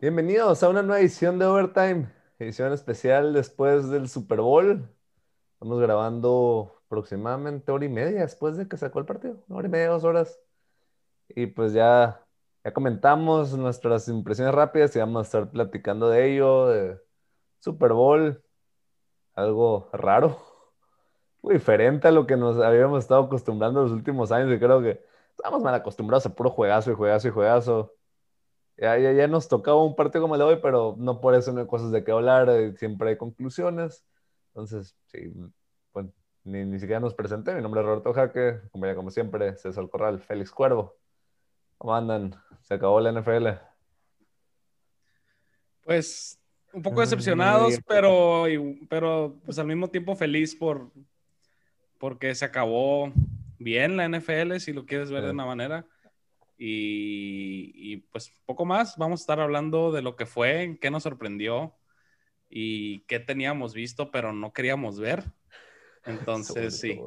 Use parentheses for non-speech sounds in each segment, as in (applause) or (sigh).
Bienvenidos a una nueva edición de Overtime, edición especial después del Super Bowl. Estamos grabando aproximadamente hora y media después de que sacó el partido, una hora y media, dos horas. Y pues ya, ya comentamos nuestras impresiones rápidas y vamos a estar platicando de ello, de Super Bowl, algo raro, muy diferente a lo que nos habíamos estado acostumbrando los últimos años y creo que estamos mal acostumbrados a puro juegazo y juegazo y juegazo. Ya, ya, ya nos tocaba un partido como el de hoy, pero no por eso no hay cosas de qué hablar, eh, siempre hay conclusiones. Entonces, sí, pues ni, ni siquiera nos presenté. Mi nombre es Roberto Jaque, como ya como siempre, César Corral, Félix Cuervo. ¿Cómo andan? ¿Se acabó la NFL? Pues un poco decepcionados, pero, pero pues al mismo tiempo feliz por porque se acabó bien la NFL, si lo quieres ver de una manera. Y, y, pues poco más, vamos a estar hablando de lo que fue, qué nos sorprendió y qué teníamos visto, pero no queríamos ver. (laughs) Entonces, sí.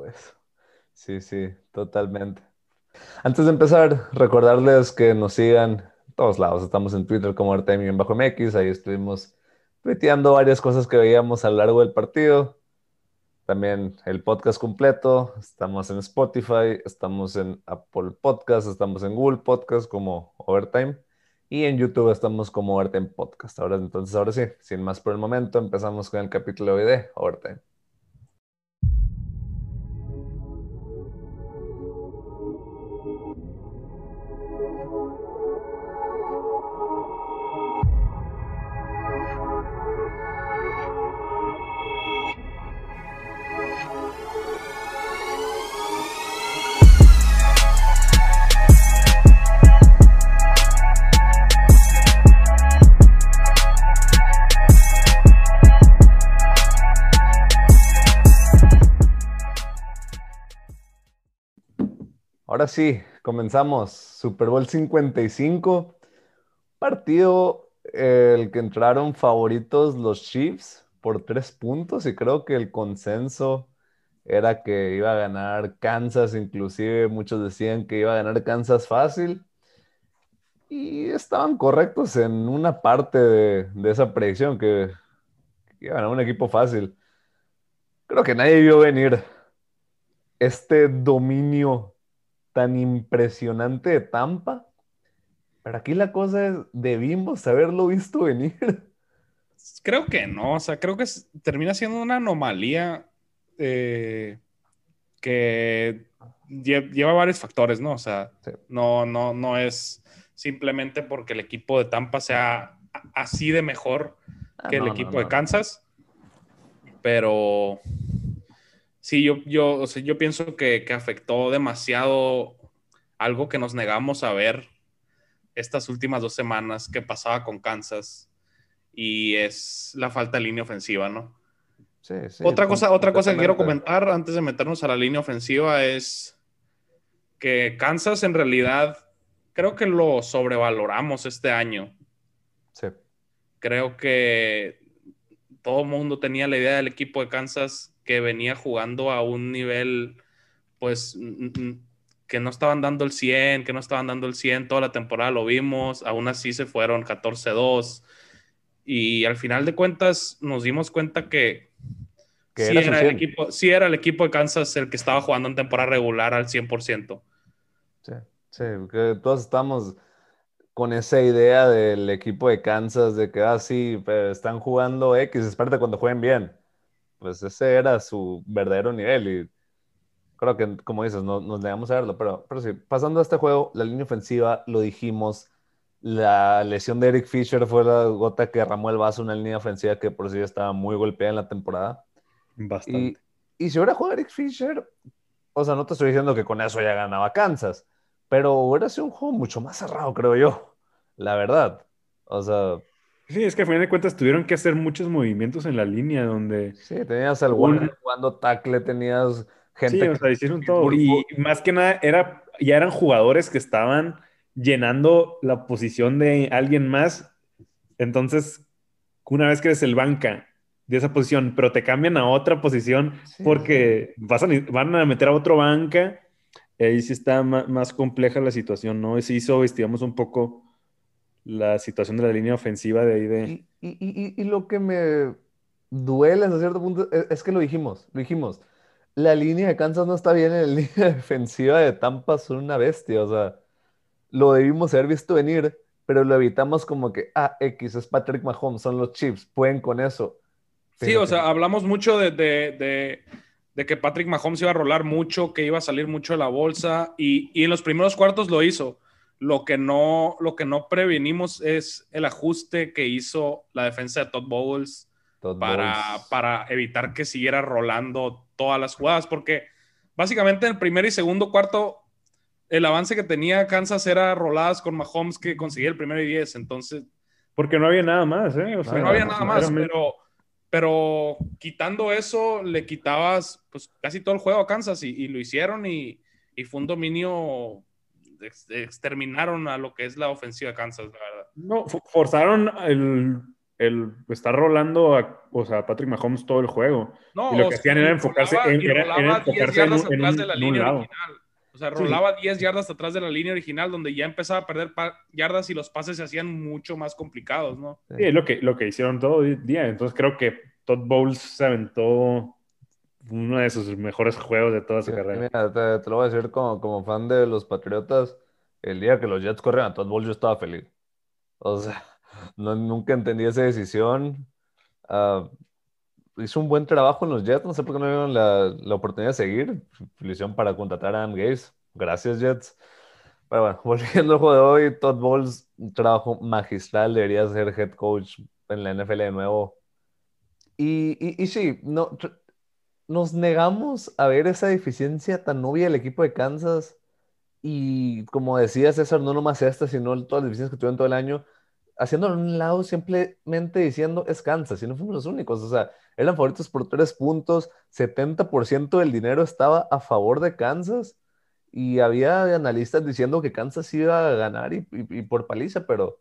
Sí, sí, totalmente. Antes de empezar, recordarles que nos sigan en todos lados. Estamos en Twitter como bajo mx ahí estuvimos tuiteando varias cosas que veíamos a lo largo del partido. También el podcast completo. Estamos en Spotify, estamos en Apple Podcast, estamos en Google Podcast como Overtime. Y en YouTube estamos como Overtime Podcast. Ahora, entonces, ahora sí, sin más por el momento, empezamos con el capítulo de Overtime. Sí, comenzamos. Super Bowl 55. Partido el que entraron favoritos los Chiefs por tres puntos y creo que el consenso era que iba a ganar Kansas, inclusive muchos decían que iba a ganar Kansas fácil y estaban correctos en una parte de, esa predicción que, que iba a ganar un equipo fácil. Creo que nadie vio venir este dominio tan impresionante de Tampa. Pero aquí la cosa es, debimos haberlo visto venir. Creo que no, o sea, creo que termina siendo una anomalía eh, que lleva varios factores, ¿no? O sea, no, no, no es simplemente porque el equipo de Tampa sea así de mejor ah, que el equipo de Kansas, pero sí, yo, yo, yo pienso que, afectó demasiado algo que nos negamos a ver estas últimas dos semanas que pasaba con Kansas y es la falta de línea ofensiva, ¿no? Sí, sí, otra cosa, otra cosa que quiero comentar antes de meternos a la línea ofensiva es que Kansas en realidad creo que lo sobrevaloramos este año. Sí. Creo que todo el mundo tenía la idea del equipo de Kansas que venía jugando a un nivel, pues, que no estaban dando el 100, que no estaban dando el 100 toda la temporada, lo vimos, aún así se fueron 14-2. Y al final de cuentas nos dimos cuenta que, sí, era el equipo, sí era el equipo de Kansas el que estaba jugando en temporada regular al 100%. Sí, sí, que todos estamos con esa idea del equipo de Kansas de que, ah, sí, están jugando X, espérate cuando jueguen bien pues ese era su verdadero nivel y creo que, como dices, no, nos negamos a verlo, pero, pero sí, pasando a este juego, la línea ofensiva, lo dijimos, la lesión de Eric Fisher fue la gota que derramó el vaso, una línea ofensiva que por sí estaba muy golpeada en la temporada. Bastante. Y, y si hubiera jugado Eric Fisher, o sea, no te estoy diciendo que con eso ya ganaba Kansas, pero hubiera sido un juego mucho más cerrado, creo yo, la verdad. O sea, Sí, es que a final de cuentas tuvieron que hacer muchos movimientos en la línea donde... Sí, tenías al un... jugando tackle, tenías gente... Sí, o sea, hicieron todo. Y más que nada, era, ya eran jugadores que estaban llenando la posición de alguien más. Entonces, una vez que eres el banca de esa posición, pero te cambian a otra posición porque Vas a, van a meter a otro banca, ahí sí está más, compleja la situación, ¿no? Se hizo, estigamos un poco la situación de la línea ofensiva de ahí de... Y, lo que me duele hasta cierto punto es, es, que lo dijimos, lo dijimos. La línea de Kansas no está bien en la (laughs) línea defensiva de Tampa, son una bestia, o sea, lo debimos haber visto venir, pero lo evitamos como que, ah, X es Patrick Mahomes, son los Chiefs, pueden con eso. sí, o sea, hablamos mucho de, de, de, que Patrick Mahomes iba a rolar mucho, que iba a salir mucho de la bolsa, y, y en los primeros cuartos lo hizo lo que no, lo que no prevenimos es el ajuste que hizo la defensa de Todd Bowles para, para evitar que siguiera rolando todas las jugadas, porque básicamente en el primer y segundo cuarto el avance que tenía Kansas era roladas con Mahomes que conseguía el primero y diez, entonces... Porque no había nada más, ¿eh? no había nada más, pero, pero quitando eso le quitabas pues casi todo el juego a Kansas y, lo hicieron y, y fue un dominio exterminaron a lo que es la ofensiva de Kansas, la verdad. No, forzaron el, el estar rolando a, o sea, Patrick Mahomes todo el juego. No, y lo que hacían era enfocarse en, era, enfocarse en, atrás de la línea original. O sea, rolaba 10 yardas atrás de la línea original, donde ya empezaba a perder yardas y los pases se hacían mucho más complicados, ¿no? Sí, es lo que, lo que hicieron todo el día. Entonces creo que Todd Bowles se aventó uno de sus mejores juegos de toda su carrera. te, lo voy a decir como, como fan de los Patriotas, el día que los Jets corren a Todd Bowles yo estaba feliz. O sea, (laughs) no, nunca entendí esa decisión. Uh, hizo un buen trabajo en los Jets, no sé por qué no dieron la, la oportunidad de seguir. Hicieron para contratar a Adam Gaze. Gracias, Jets. Pero bueno, (laughs) volviendo al juego de hoy, Todd Bowles, un trabajo magistral, debería ser head coach en la NFL de nuevo. Y, y, y sí, no, nos negamos a ver esa deficiencia tan obvia del equipo de Kansas. Y como decía César, no nomás esta, sino todas las deficiencias que tuvieron todo el año, haciéndolo a un lado simplemente diciendo es Kansas, y no fuimos los únicos. O sea, eran favoritos por tres puntos, 70% del dinero estaba a favor de Kansas. Y había analistas diciendo que Kansas iba a ganar y, por paliza, pero,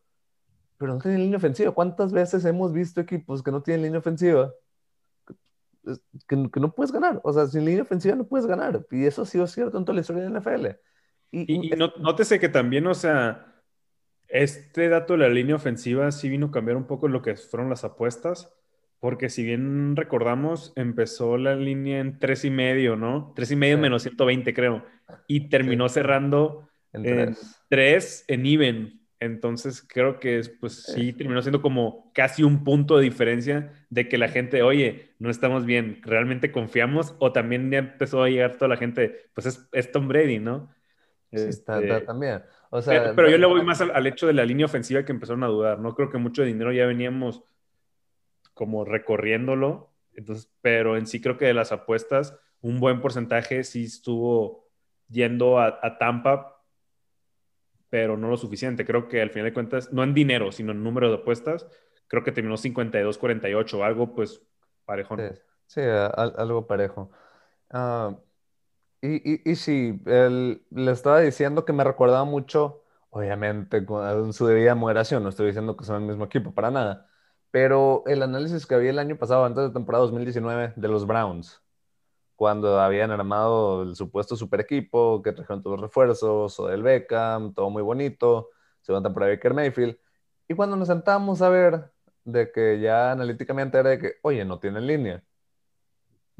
pero no tienen línea ofensiva. ¿Cuántas veces hemos visto equipos que no tienen línea ofensiva? Que, no puedes ganar. O sea, sin línea ofensiva no puedes ganar. Y eso ha sido cierto en toda la historia de la NFL. Y, y, nótese que también, o sea, este dato de la línea ofensiva sí vino a cambiar un poco lo que fueron las apuestas. Porque si bien recordamos, empezó la línea en tres y medio, ¿no? Tres y medio menos 120, creo. Y terminó cerrando en 3 en even. Entonces creo que pues sí terminó siendo como casi un punto de diferencia de que la gente, oye, no estamos bien, realmente confiamos o también ya empezó a llegar toda la gente, pues es, Tom Brady, ¿no? Sí, está, este, también. pero, yo le voy más al, hecho de la línea ofensiva que empezaron a dudar, ¿no? Creo que mucho dinero ya veníamos como recorriéndolo, entonces, pero en sí creo que de las apuestas, un buen porcentaje sí estuvo yendo a, a Tampa pero no lo suficiente. Creo que al final de cuentas, no en dinero, sino en número de apuestas, creo que terminó 52-48, algo pues parejo. Sí, algo parejo. Ah, y, y, sí, le estaba diciendo que me recordaba mucho, obviamente, con su debida moderación, no estoy diciendo que son el mismo equipo, para nada, pero el análisis que había el año pasado, antes de temporada 2019, de los Browns cuando habían armado el supuesto super equipo, que trajeron todos los refuerzos, o del Beckham, todo muy bonito, se van por Baker Mayfield. Y cuando nos sentamos a ver de que ya analíticamente era de que, oye, no tienen línea,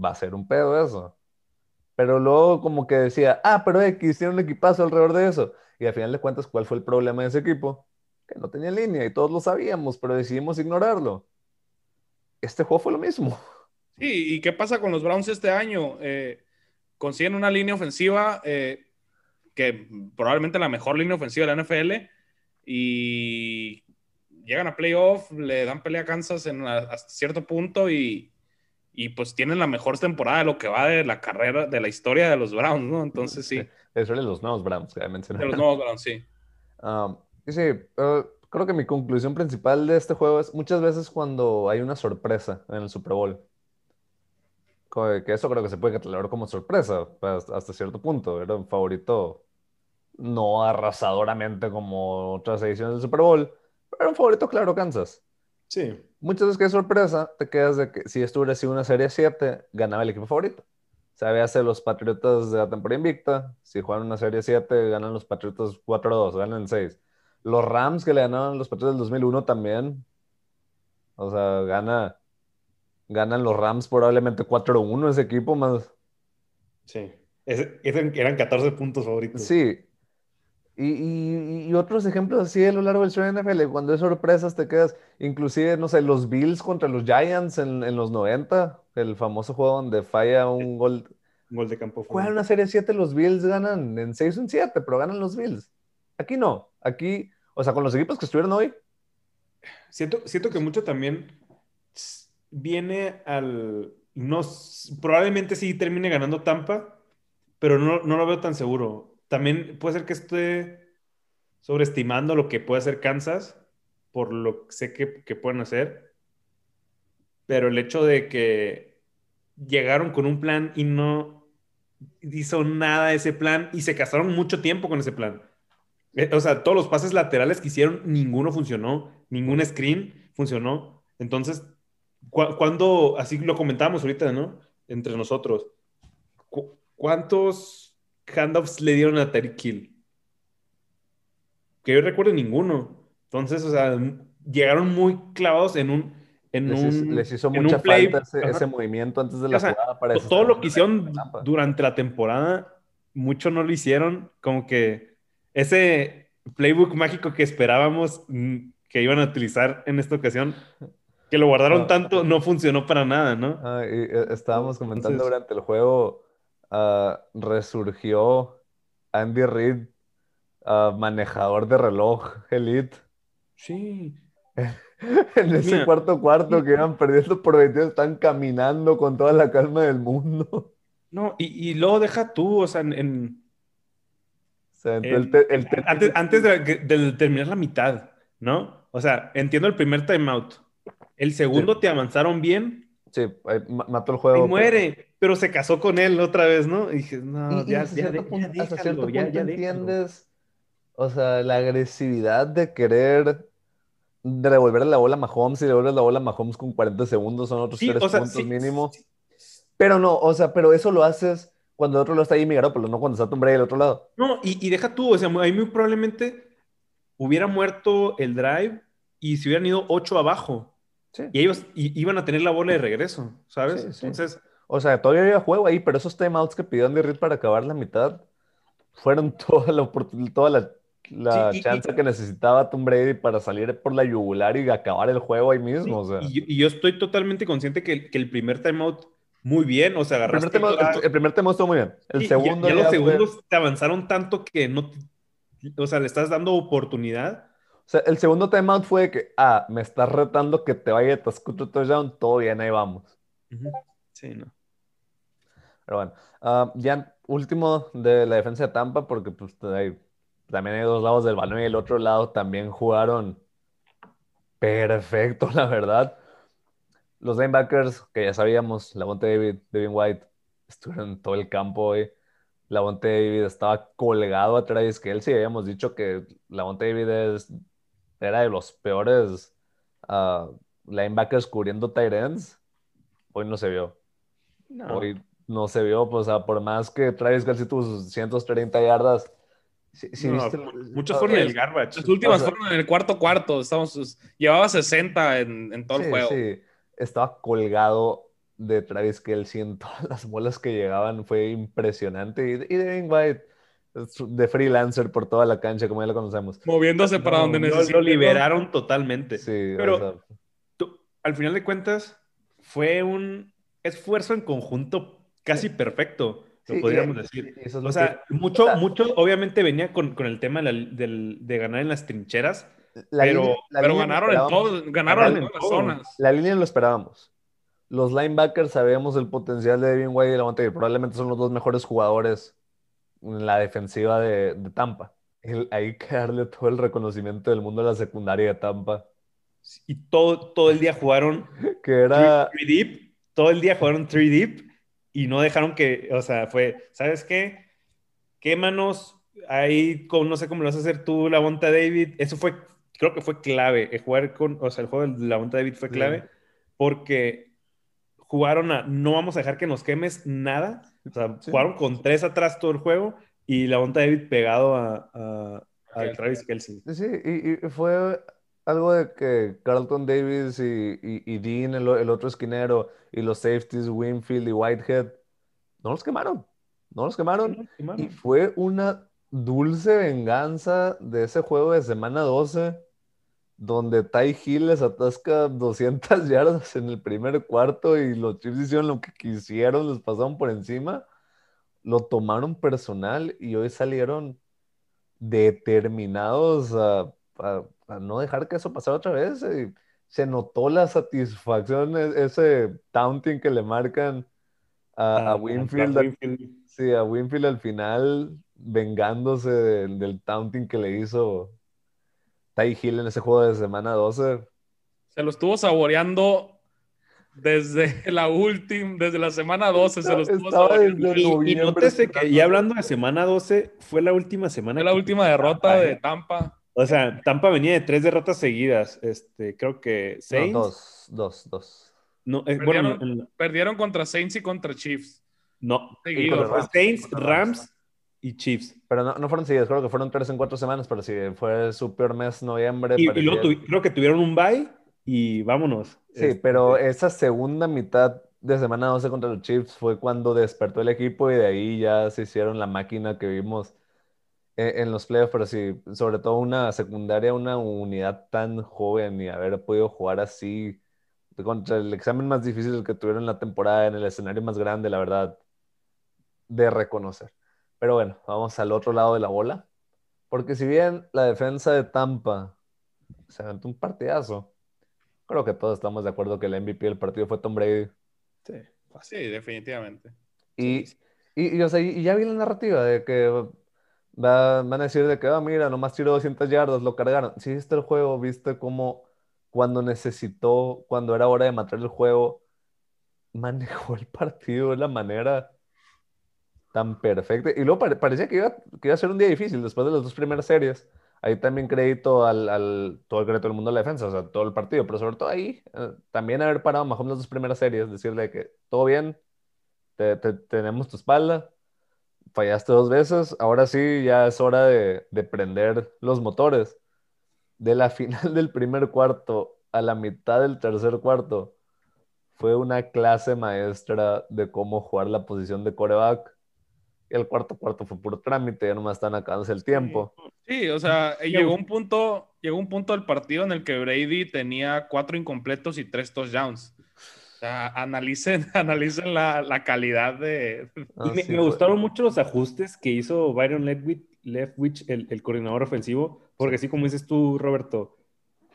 va a ser un pedo eso. Pero luego como que decía, ah, pero X tiene un equipazo alrededor de eso. Y al final de cuentas, ¿cuál fue el problema de ese equipo? Que no tenía línea y todos lo sabíamos, pero decidimos ignorarlo. Este juego fue lo mismo. Sí, ¿y qué pasa con los Browns este año? Eh, consiguen una línea ofensiva eh, que probablemente la mejor línea ofensiva de la NFL y llegan a playoff, le dan pelea a Kansas en hasta cierto punto y, pues tienen la mejor temporada de lo que va de la carrera, de la historia de los Browns, ¿no? Entonces sí. (laughs) Eso de los nuevos Browns que mencioné. De los nuevos Browns, sí. Um, sí, uh, creo que mi conclusión principal de este juego es muchas veces cuando hay una sorpresa en el Super Bowl que eso creo que se puede catalogar como sorpresa pues, hasta cierto punto. Era un favorito no arrasadoramente como otras ediciones del Super Bowl, pero era un favorito claro Kansas. Sí. Muchas veces que es sorpresa, te quedas de que si esto hubiera sido una serie 7, ganaba el equipo favorito. O sea, hace los Patriotas de la temporada invicta, si juegan una serie 7, ganan los Patriotas 4-2, ganan el 6. Los Rams que le ganaron los Patriots del 2001 también. O sea, gana, ganan los Rams probablemente 4-1 ese equipo más. Sí, eran 14 puntos favoritos. Sí. Y, otros ejemplos así a lo largo del show de NFL, cuando hay sorpresas te quedas, inclusive, no sé, los Bills contra los Giants en, en los 90, el famoso juego donde falla un gol. gol de campo. Juegan una serie 7, los Bills ganan en 6 en 7, pero ganan los Bills. Aquí no, aquí, o sea, con los equipos que estuvieron hoy. Siento, siento que mucho también viene al... No, probablemente sí termine ganando Tampa, pero no, no lo veo tan seguro. También puede ser que esté sobreestimando lo que puede hacer Kansas, por lo que sé que, que pueden hacer. Pero el hecho de que llegaron con un plan y no hizo nada ese plan y se casaron mucho tiempo con ese plan. Eh, o sea, todos los pases laterales que hicieron, ninguno funcionó, ningún screen funcionó. Entonces, cuando, así lo comentábamos ahorita, ¿no? Entre nosotros, ¿cuántos handoffs le dieron a Terry Kill? Que yo recuerdo ninguno. Entonces, o sea, llegaron muy clavados en un. En les, un, les hizo mucha falta ese, movimiento antes de la jugada para Todo lo que hicieron durante la temporada, mucho no lo hicieron. Como que ese playbook mágico que esperábamos mm, que iban a utilizar en esta ocasión, que lo guardaron ah, tanto, no funcionó para nada, ¿no? Ah, eh, estábamos comentando durante el juego, uh, resurgió Andy Reid, uh, manejador de reloj elite. Sí. (laughs) en ese cuarto cuarto que iban perdiendo por 22, están caminando con toda la calma del mundo. No, y, y luego deja tú, o sea, en antes, de, terminar la mitad, ¿no? O sea, entiendo el primer timeout. El segundo te avanzaron bien. Sí, mató el juego. Y muere, pero... se casó con él otra vez, ¿no? Y dije, no, ya, ya, ya, entiendes, o sea, la agresividad de querer devolver la bola a Mahomes y devolver la bola a Mahomes con 40 segundos son otros tres puntos mínimo. Pero no, o sea, pero eso lo haces cuando el otro lado está Jimmy Garoppolo, no cuando está Tom Brady del otro lado. No, y, deja tú, o sea, ahí muy probablemente hubiera muerto el drive y se hubieran ido ocho abajo. Sí. Y ellos iban a tener la bola de regreso, ¿sabes? Entonces. O sea, todavía había juego ahí, pero esos timeouts que pidió Andy Reid para acabar la mitad fueron (laughs) toda la, toda la, la chance que necesitaba Tom Brady para salir por la yugular y acabar el juego ahí mismo. O sea. y, yo estoy totalmente consciente que, que el primer timeout muy bien, o sea, agarraste... El primer, tema, el, primer tema estuvo muy bien. El segundo... Ya, los segundos te avanzaron tanto que no... O sea, le estás dando oportunidad. O sea, el segundo timeout fue que, ah, me estás retando que te vaya a Tascuto touchdown, todo bien, ahí vamos. Sí, no. Pero bueno, ah, ya último de la defensa de Tampa, porque pues también hay dos lados del balón y el otro lado también jugaron perfecto, (laughs) la verdad. Los linebackers, que ya sabíamos, Lavonte David, Devin White, estuvieron en todo el campo hoy. Lavonte David estaba colgado a Travis sí Habíamos dicho que Lavonte David era de los peores uh, linebackers cubriendo tight ends. Hoy no se vio. Hoy no se vio, pues, por más que Travis Kelsey tuvo sus 130 yardas, muchos fueron en el garbage. Las últimas fueron en el cuarto cuarto. Estamos, llevaba 60 en, en todo el juego. Sí estaba colgado de Travis Kelsey en todas las bolas que llegaban, fue impresionante. Y, y Devin White, de freelancer por toda la cancha, como ya lo conocemos. Moviéndose para donde necesitó. Lo liberaron totalmente. Sí, pero al final de cuentas, fue un esfuerzo en conjunto casi perfecto, lo podríamos decir. o sea, mucho, mucho, obviamente venía con, con el tema de, de ganar en las trincheras pero, ganaron en todo, ganaron en todas las zonas. La línea lo esperábamos. Los linebackers sabíamos el potencial de Devin White y Lavonte probablemente son los dos mejores jugadores en la defensiva de, Tampa. hay que darle todo el reconocimiento del mundo a la secundaria de Tampa. Y todo, todo el día jugaron (laughs) que era 3 deep, todo el día jugaron 3 deep y no dejaron que, o sea, fue, ¿sabes qué? Quémanos ahí, con, no sé cómo lo vas a hacer tú, la Bonta David. Eso fue creo que fue clave. El jugar con, o sea, el juego de la monta David fue clave porque jugaron a no vamos a dejar que nos quemes nada. O sea, jugaron con tres atrás todo el juego y la monta David pegado a, Travis Kelsey. Sí, y, fue algo de que Carlton Davis y, Dean, el, otro esquinero, y los safeties, Winfield y Whitehead, no los quemaron. No los quemaron. Y fue una dulce venganza de ese juego de semana 12 donde Ty Hill les atasca 200 (laughs) yardas en el primer cuarto y los Chiefs hicieron lo que quisieron, les pasaron por encima, lo tomaron personal y hoy salieron determinados a, no dejar que eso pasara otra vez. Y se notó la satisfacción, e, ese taunting que le marcan a, ah, Winfield. Sí, a Winfield al final, vengándose del taunting que le hizo Ty Hill en ese juego de semana 12. Se lo estuvo saboreando desde (laughs) la última, desde la semana 12 se lo estuvo saboreando. Y, nótese que, y hablando de semana 12, fue la última semana. Fue la última derrota de Tampa. O sea, Tampa venía de tres derrotas seguidas. Este, creo que Saints. dos, dos, dos. No, eh, perdieron, bueno, perdieron contra Saints y contra Chiefs. No, Saints, Rams y Chiefs. Pero no, no fueron seguidos, creo que fueron tres en cuatro semanas, pero sí, fue su peor mes, noviembre. Y, luego creo que tuvieron un bye y vámonos. Sí, este, pero esa segunda mitad de semana 12 contra los Chiefs fue cuando despertó el equipo y de ahí ya se hicieron la máquina que vimos en, en los playoffs, pero sí, sobre todo una secundaria, una unidad tan joven y haber podido jugar así contra el examen más difícil que tuvieron en la temporada, en el escenario más grande, la verdad, de reconocer. Pero bueno, vamos al otro lado de la bola. Porque si bien la defensa de Tampa se aventó un partidazo, creo que todos estamos de acuerdo que el MVP del partido fue Tom Brady. Sí, sí definitivamente. Y, y, ya vi la narrativa de que van a decir de que, ah, mira, nomás tiró 200 yardas, lo cargaron. Si viste el juego, viste cómo cuando necesitó, cuando era hora de matar el juego, manejó el partido de la manera tan perfecta. Y luego parecía que iba, que iba a ser un día difícil después de las dos primeras series. Ahí también crédito al, al, todo el crédito del mundo de la defensa, o sea, todo el partido, pero sobre todo ahí, eh, también haber parado mejor las dos primeras series, decirle que todo bien, te, tenemos tu espalda, fallaste dos veces, ahora sí ya es hora de, de prender los motores de la (laughs) final del primer cuarto a la mitad del tercer cuarto fue una clase maestra de cómo jugar la posición de coreback. Y el cuarto cuarto fue puro trámite, ya nomás están acabándose el tiempo. Sí, o sea, llegó un punto, llegó un punto del partido en el que Brady tenía cuatro incompletos y tres touchdowns. O sea, analicen, (laughs) analicen la, la calidad de... Ah, me, gustaron mucho los ajustes que hizo Byron Leftwich, el, el coordinador ofensivo, porque así como dices tú, Roberto,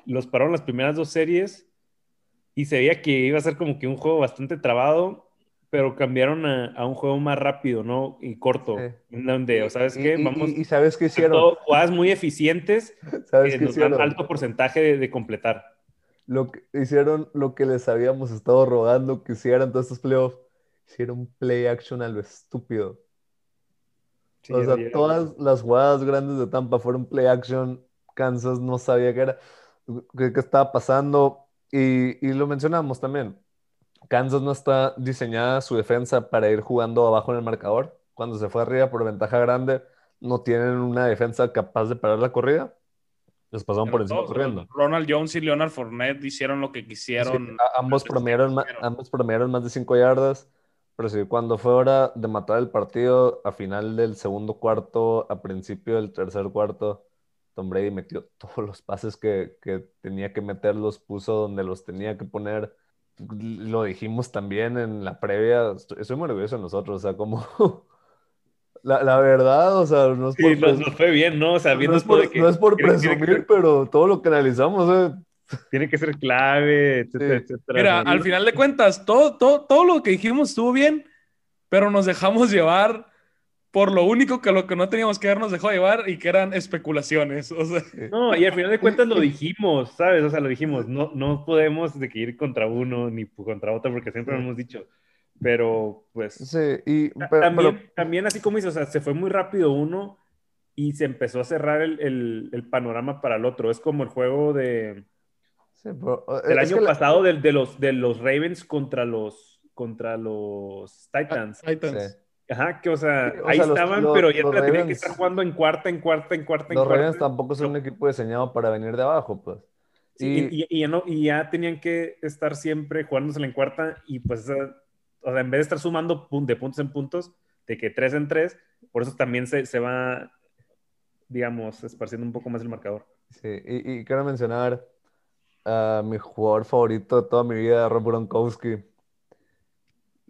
los pararon las primeras dos series y se veía que iba a ser como que un juego bastante trabado, pero cambiaron a, un juego más rápido, ¿no? Y corto. Donde, ¿sabes qué? Vamos. Y, sabes qué hicieron. jugadas muy eficientes (laughs) ¿Sabes que nos dan alto porcentaje de, completar. Lo que hicieron lo que les habíamos estado rogando que hicieran todos estos playoffs. Hicieron play action a lo estúpido o sea, todas las jugadas grandes de Tampa fueron play action. Kansas no sabía qué era, qué, estaba pasando. Y, y, lo mencionamos también. Kansas no está diseñada su defensa para ir jugando abajo en el marcador. Cuando se fue arriba por ventaja grande, no tienen una defensa capaz de parar la corrida. Les pasaron por encima corriendo. Ronald Jones y Leonard Fournette hicieron lo que quisieron. ambos, promediaron, ambos promediaron más de 5 yardas. Pero sí, cuando fue hora de matar el partido, a final del segundo cuarto, a principio del tercer cuarto, Tom Brady metió (laughs) todos los pases que, tenía que meter, los puso donde los tenía que poner. Lo dijimos también en la previa, estoy, muy orgulloso de nosotros, o sea, como... (laughs) La, verdad, o sea, no es por... nos, fue bien, ¿no? O sea, no, es por, presumir, pero todo lo que analizamos, eh, tiene que ser clave, etcétera, Mira, al final de cuentas, todo, todo, todo lo que dijimos estuvo bien, pero nos dejamos llevar por lo único que lo que no teníamos que ver nos dejó llevar y que eran especulaciones. O sea. No, y al final de cuentas lo dijimos, ¿sabes? O sea, lo dijimos, no, no podemos de que ir contra uno ni contra otro porque siempre lo hemos dicho. Pero, pues... Sí, y... también, también, así como dices, o sea, se fue muy rápido uno y se empezó a cerrar el, el, el panorama para el otro. Es como el juego de el año pasado de, los, de los Ravens contra los, contra los Titans. Ajá, que o sea, ahí estaban, pero ya te tenían que estar jugando en cuarta, en cuarta, en cuarta, en los cuarta. Los Ravens tampoco son un equipo diseñado para venir de abajo, pues. y, y, ya no, y ya tenían que estar siempre jugándose en cuarta y pues, o sea, en vez de estar sumando de puntos en puntos, de que tres en tres, por eso también se, se va, digamos, esparciendo un poco más el marcador. Sí, y, y quiero mencionar a mi jugador favorito de toda mi vida, Rob Gronkowski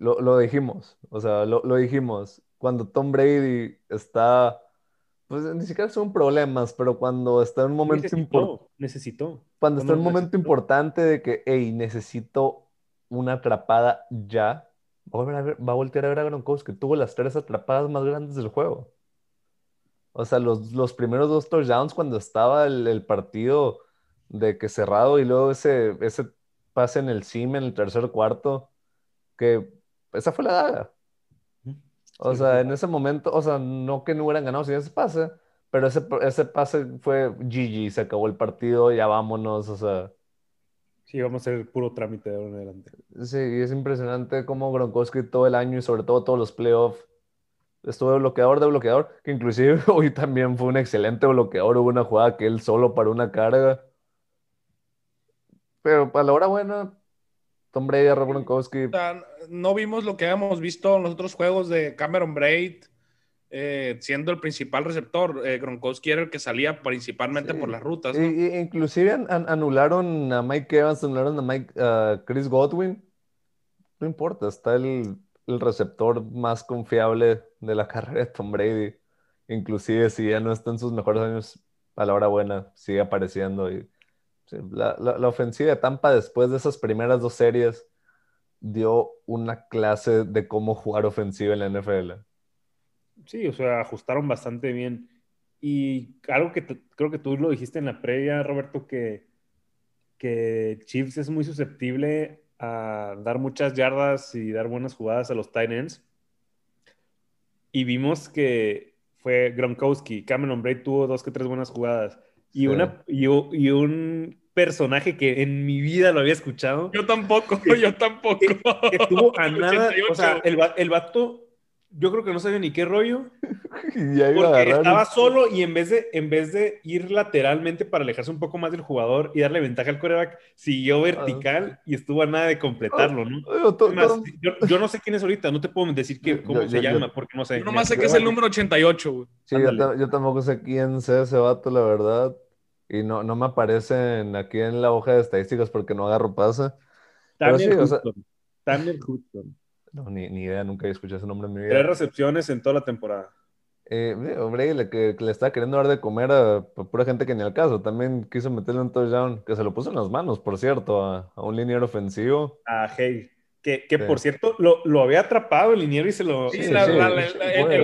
lo, lo dijimos, o sea, lo, lo, dijimos. Cuando Tom Brady está, pues ni siquiera son problemas, pero cuando está en un momento importante. Necesitó. Cuando está en un momento importante de que, hey, necesito una atrapada ya, va a, ver, va a voltear a ver a Gronkowski. Tuvo las tres atrapadas más grandes del juego. O sea, los, los primeros dos touchdowns cuando estaba el, el, partido de que cerrado y luego ese, ese pase en el sim en el tercer cuarto, que esa fue la daga. O sea, en ese momento, o sea, no que no hubieran ganado si ese pase, pero ese, ese pase fue GG, se acabó el partido, ya vámonos, o sea. Sí, vamos a hacer puro trámite de ahora en adelante. Sí, y es impresionante cómo Gronkowski todo el año y sobre todo todos los playoffs estuvo bloqueador de bloqueador, que inclusive (laughs) hoy también fue un excelente bloqueador, hubo una jugada que él solo para una carga. Pero a la hora buena, Tom Brady, Rob Gronkowski. no vimos lo que habíamos visto en los otros juegos de Cameron Braid, eh, siendo el principal receptor. Eh, Gronkowski era el que salía principalmente por las rutas. inclusive anularon a Mike Evans, anularon a Mike, Chris Godwin. No importa, está el, el, receptor más confiable de la (laughs) carrera de Tom Brady. Inclusive si ya no está en sus mejores años, a la hora buena, sigue apareciendo y la, la, ofensiva de Tampa después de esas primeras dos series dio una clase de cómo jugar ofensiva en la NFL. Sí, o sea, ajustaron bastante bien. Y algo que creo que tú lo dijiste en la previa, Roberto, que, que Chiefs es muy susceptible a dar muchas yardas y dar buenas jugadas a los tight ends. Y vimos que fue Gronkowski, Cameron Braid tuvo dos que tres buenas jugadas. Y, una, y, y, un personaje que en mi vida lo había escuchado. Yo tampoco, yo tampoco. Que, estuvo a (laughs) nada, o sea, el, el vato, yo creo que no sabía ni qué rollo. (laughs) porque estaba solo y en vez, de, en vez de ir lateralmente para alejarse un poco más del jugador y darle ventaja al coreback, siguió ah, vertical y estuvo a nada de completarlo, ¿no? yo, no sé quién es ahorita, no te puedo decir qué, cómo se llama, porque no sé. Yo nomás sé que es el número 88, Sí, yo, yo, tampoco sé quién sea ese vato, la verdad y no, no me aparecen aquí en la hoja de estadísticas porque no agarro pasa. También También Houston. No, ni, ni, idea, nunca he escuchado ese nombre en mi vida. Tres recepciones en toda la temporada. Eh, hombre, le, que, le está queriendo dar de comer a, pura gente que ni al caso. También quiso meterle un touchdown, que se lo puso en las manos, por cierto, a, un liniero ofensivo. A Hey. Que, que por cierto, lo, lo, había atrapado el liniero y se lo. Sí, la,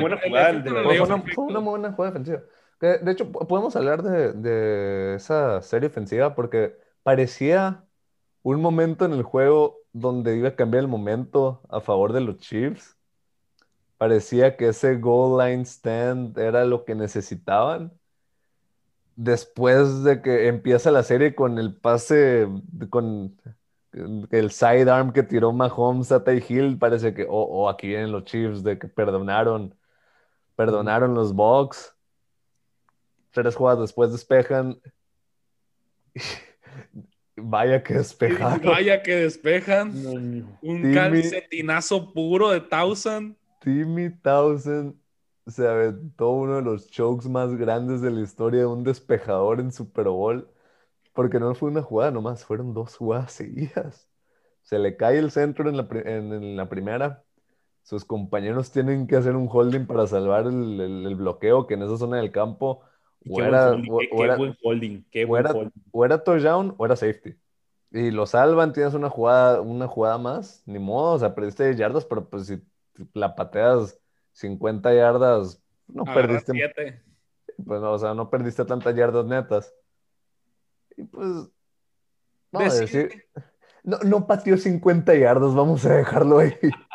buena jugada. Fue una muy buena jugada defensiva. De hecho, podemos hablar de, esa serie ofensiva porque parecía un momento en el juego donde iba a cambiar el momento a favor de los Chiefs. Parecía que ese goal line stand era lo que necesitaban. Después de que empieza la serie con el pase, con el sidearm que tiró Mahomes a Ty Hill, parece que, o aquí vienen los Chiefs, de que perdonaron, perdonaron los Bucks tres jugadas después despejan. (laughs) Vaya que despejan. Vaya que despejan. Un calcetinazo puro de Thousand. Timmy Thousand se aventó uno de los chokes más grandes de la historia de un despejador en Super Bowl. Porque no fue una jugada nomás, fueron dos jugadas seguidas. Se le cae el centro en la, en, la primera. Sus compañeros tienen que hacer un holding para salvar el, el bloqueo que en esa zona del campo o era, buen holding, qué buen holding. O era touchdown o era safety. Y lo salvan, tienes una jugada, una jugada más, ni modo, o sea, perdiste 10 yardas, pero pues si la pateas 50 yardas, no perdiste. Pues no, o sea, no perdiste tantas yardas netas. Y pues, a decir, no, no pateó 50 yardas, vamos a dejarlo ahí. (laughs)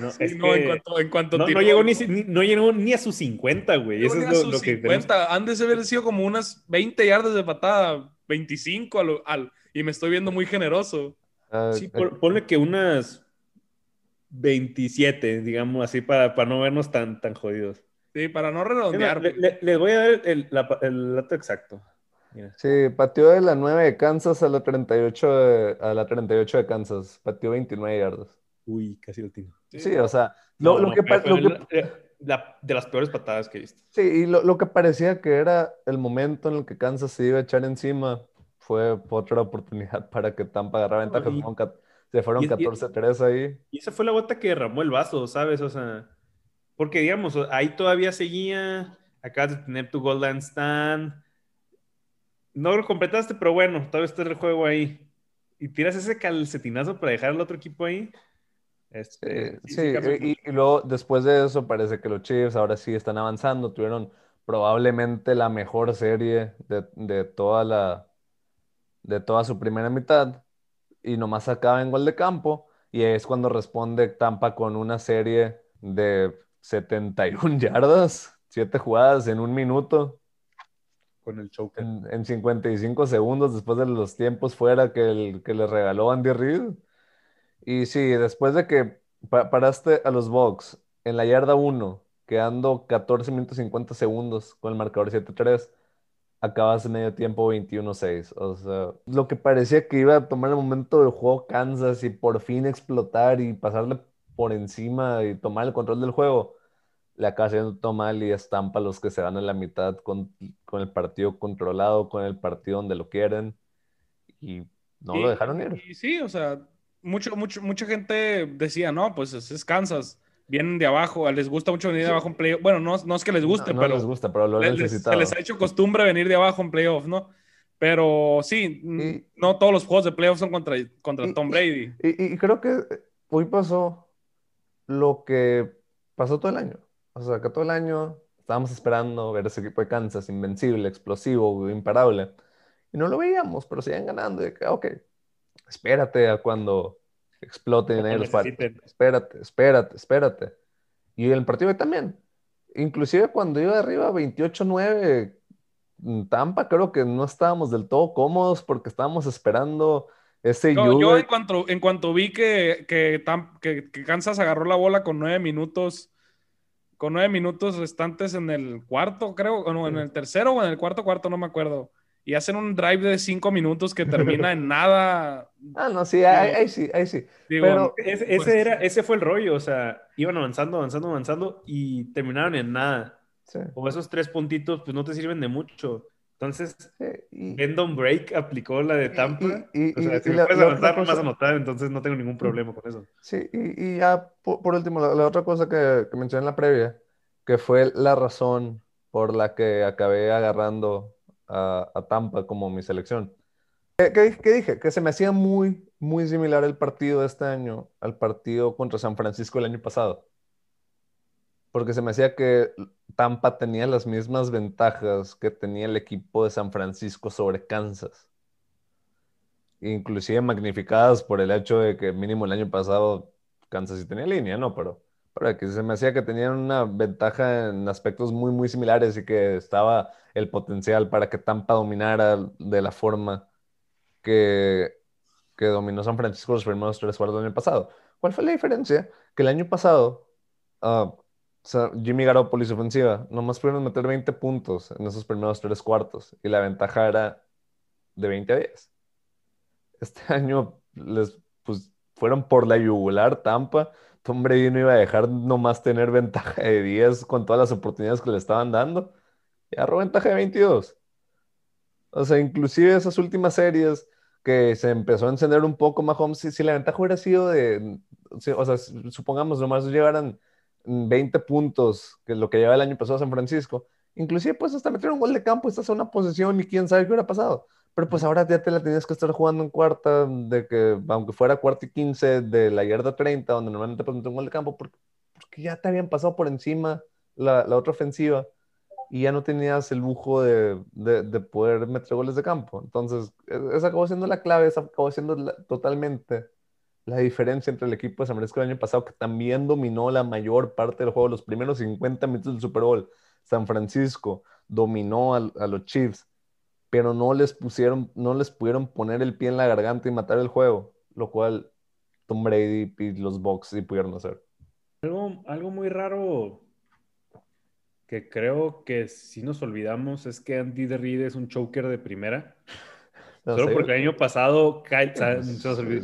No, en cuanto, no, llegó ni, no llegó ni a sus 50, güey. Eso es lo, que 50. Han de haber sido como unas 20 yardas de patada, 25 al, y me estoy viendo muy generoso. Ah, sí, ponle que unas 27, digamos así, para, para no vernos tan, tan jodidos. Sí, para no redondear. Les voy a dar el, dato exacto. Sí, pateó de la 9 de Kansas a la 38 de, a la 38 de Kansas. Pateó 29 yardas. Uy, casi lo tiro. Sí, o sea, lo, que, de las peores patadas que he visto. Sí, y lo, que parecía que era el momento en el que Kansas se iba a echar encima fue otra oportunidad (laughs) para que Tampa agarrara ventaja. se fueron 14-3 ahí. Y esa fue la gota que derramó el vaso, ¿sabes? O sea, porque digamos, ahí todavía seguía, acabas de tener tu Golden Stand. No lo completaste, pero bueno, todavía está el juego ahí. Y tiras ese calcetinazo para dejar al otro equipo ahí. Este, sí, y, luego después de eso parece que los Chiefs ahora sí están avanzando, tuvieron probablemente la mejor serie de, toda la de toda su primera mitad y nomás acaba en gol de campo y es cuando responde Tampa con una serie de 71 (laughs) yardas, 7 jugadas en un minuto. Con el choker. En, 55 segundos después de los tiempos fuera que, el, que le regaló Andy Reid. Y sí, después de que paraste a los Bucks en la yarda 1, quedando 14 minutos 50 segundos con el marcador 7-3, acabas en medio tiempo 21-6. O sea, lo que parecía que iba a tomar el momento del juego Kansas y por fin explotar y pasarle por encima y tomar el control del juego, le acaba haciendo todo mal y estampa a los que se van en la mitad con, con el partido controlado, con el partido donde lo quieren y no lo dejaron ir. Y sí, o sea, mucho, mucho, mucha gente decía, no, pues es, Kansas, vienen de abajo, les gusta mucho venir de abajo en playoff. Bueno, no, no es que les guste, pero. les gusta, pero lo les, Se les ha hecho costumbre venir de abajo en playoff, ¿no? Pero sí, no todos los juegos de playoff son contra, contra Tom Brady. Y, creo que hoy pasó lo que pasó todo el año. O sea, que todo el año estábamos esperando ver ese equipo de Kansas invencible, explosivo, imparable. Y no lo veíamos, pero siguen ganando. Y que, ok, espérate a cuando exploten en los Espérate, espérate, espérate. Y el partido también. Inclusive cuando iba arriba 28-9 Tampa, creo que no estábamos del todo cómodos porque estábamos esperando ese Yo en cuanto, en cuanto vi que, que, que, Kansas agarró la bola con nueve minutos, con nueve minutos restantes en el cuarto, creo, o no, en el tercero o en el cuarto cuarto, no me acuerdo y hacen un drive de cinco minutos que termina en nada. (laughs) Ah, no, sí, ahí, sí, ahí sí. Pero ese, pues, era, ese fue el rollo, o sea, iban avanzando, avanzando, avanzando y terminaron en nada. O esos tres puntitos, pues no te sirven de mucho. Entonces, sí, Break aplicó la de Tampa. Y, o sea, si puedes avanzar, no vas a notar, entonces no tengo ningún problema con eso. Sí, y, ya por, último, la, otra cosa que, que mencioné en la previa, que fue la razón por la que acabé agarrando a, Tampa como mi selección. ¿Qué, dije? Que se me hacía muy, muy similar el partido de este año al partido contra San Francisco el año pasado. Porque se me hacía que Tampa tenía las mismas ventajas que tenía el equipo de San Francisco sobre Kansas. Inclusive magnificadas por el hecho de que mínimo el año pasado Kansas sí tenía línea, ¿no? Pero que se me hacía que tenían una ventaja en aspectos muy, muy similares y que estaba el potencial para que Tampa dominara de la forma que, que dominó San Francisco los primeros tres cuartos del año pasado. ¿Cuál fue la diferencia? Que el año pasado uh, Jimmy Garoppolo ofensiva nomás pudieron meter 20 puntos en esos primeros tres cuartos y la ventaja era de 20 a 10. Este (laughs) año les pues, fueron por la yugular Tampa Brady no iba a dejar nomás tener ventaja de 10 con todas las oportunidades que le estaban dando. Y agarró ventaja de 22. O sea, inclusive esas últimas series que se empezó a encender un poco Mahomes, si, si la ventaja hubiera sido de, o sea, supongamos nomás llegaran 20 puntos, que es lo que lleva el año pasado San Francisco, inclusive pues hasta meter un gol de campo, estás una posición y quién sabe qué hubiera pasado. Pero pues ahora ya te la tenías que estar jugando en cuarta, de que aunque fuera cuarta y quince de la yarda 30, donde normalmente pones un gol de campo, porque, ya te habían pasado por encima la, la otra ofensiva y ya no tenías el lujo de, de, poder meter goles de campo. Entonces, e, esa acabó siendo la clave, esa acabó siendo totalmente la diferencia entre el equipo de San Francisco el año pasado, que también dominó la mayor parte del juego, los primeros 50 minutos del Super Bowl. San Francisco dominó a, a los Chiefs pero no les pusieron, no les pudieron poner el pie en la garganta y matar el juego, lo cual Tom Brady y los Bucks sí pudieron hacer. Algo, algo muy raro que creo que si nos olvidamos es que Andy de Reed es un choker de primera. (laughs) Solo porque el año pasado Kyle,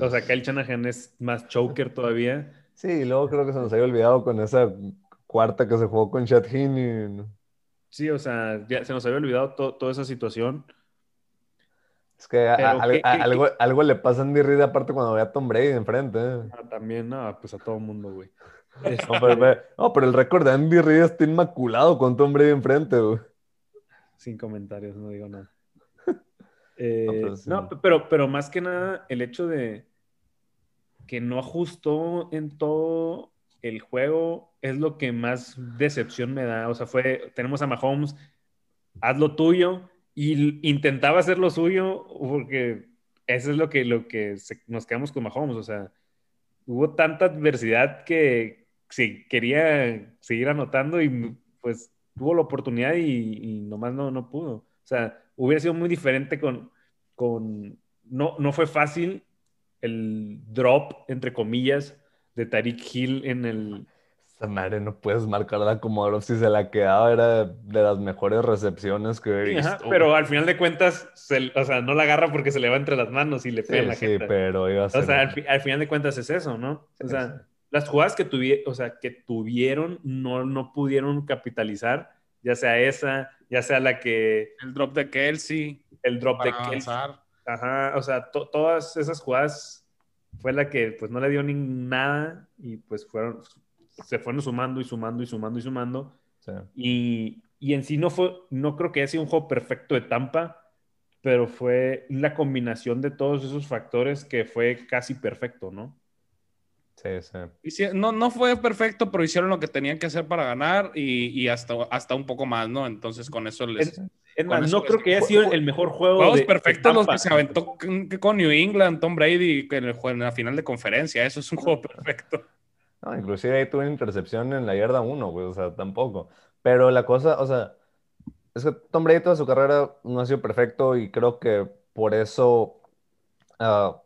o sea, Kyle Shanahan es más choker todavía. Sí, y luego creo que se nos había olvidado con esa cuarta que se jugó con Chad Heaney. Sí, o sea, ya se nos había olvidado toda esa situación. Es que algo, algo, le pasa a Andy Reid aparte cuando ve a Tom Brady enfrente. ¿eh? Ah, también, no, pues a todo mundo, güey. (laughs) No, pero, el récord de Andy Reid está inmaculado con Tom Brady enfrente, güey. Sin comentarios, no digo nada. (laughs) Eh, no, pero, pero más que nada, el hecho de que no ajustó en todo el juego es lo que más decepción me da. O sea, fue, tenemos a Mahomes, haz lo tuyo, y intentaba hacer lo suyo porque eso es lo que, lo que nos quedamos con Mahomes. O sea, hubo tanta adversidad que sí, quería seguir anotando y pues tuvo la oportunidad y, nomás no, no pudo. O sea, hubiera sido muy diferente con, con no, no fue fácil el drop, entre comillas, de Tariq Hill en el, esa madre no puedes marcarla como ahora si se la quedaba, era de las mejores recepciones que he visto. pero al final de cuentas, o sea, no la agarra porque se le va entre las manos y le pega la gente. Sí, pero iba a ser... O sea, al, final de cuentas es eso, ¿no? o sea, las jugadas que, tuvieron, o sea, que tuvieron no, no pudieron capitalizar, ya sea esa, ya sea la que... El drop de Kelsey. El drop de Kelsey. Ajá, o sea, todas esas jugadas fue la que pues no le dio ni nada y pues fueron se fueron sumando y sumando y sumando y sumando. Y, y, en sí no fue, no creo que haya sido un juego perfecto de Tampa, pero fue la combinación de todos esos factores que fue casi perfecto, ¿no? Sí, sí. no, no fue perfecto, pero hicieron lo que tenían que hacer para ganar y, y hasta, hasta un poco más, ¿no? Entonces con eso les... no creo que haya sido el mejor juego. Juegos perfectos los que se aventó con New England, Tom Brady en, el, en la final de conferencia. Eso es un juego perfecto. No, inclusive ahí tuve una intercepción en la yarda 1, güey, o sea, tampoco. Pero la cosa, o sea, es que Tom Brady toda su carrera no ha sido perfecto y creo que por eso ah,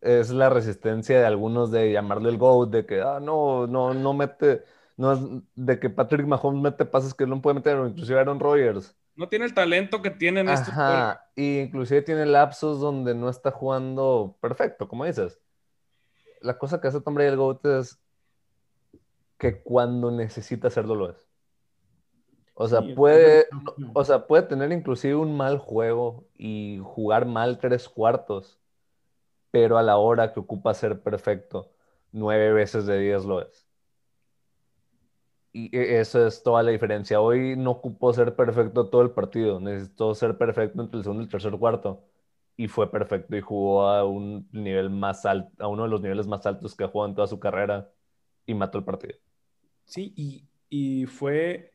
es la resistencia de algunos de llamarle el GOAT, de que, ah, no, no, no mete, no es de que Patrick Mahomes mete pases que no puede meter, o inclusive Aaron Rodgers. No tiene el talento que tienen estos. Ajá, y inclusive tiene lapsos donde no está jugando perfecto, como dices. La cosa que hace Tom Brady el GOAT es que cuando necesita hacerlo lo es. O sea, puede, o sea, puede tener inclusive un mal juego y jugar mal tres cuartos, pero a la hora que ocupa ser perfecto, nueve veces de diez lo es. Y eso es toda la diferencia. Hoy no ocupó ser perfecto todo el partido, necesitó ser perfecto entre el segundo y el tercer cuarto. Y fue perfecto y jugó a un nivel más alto, a uno de los niveles más altos que ha jugado en toda su carrera y mató el partido. Sí, y, fue,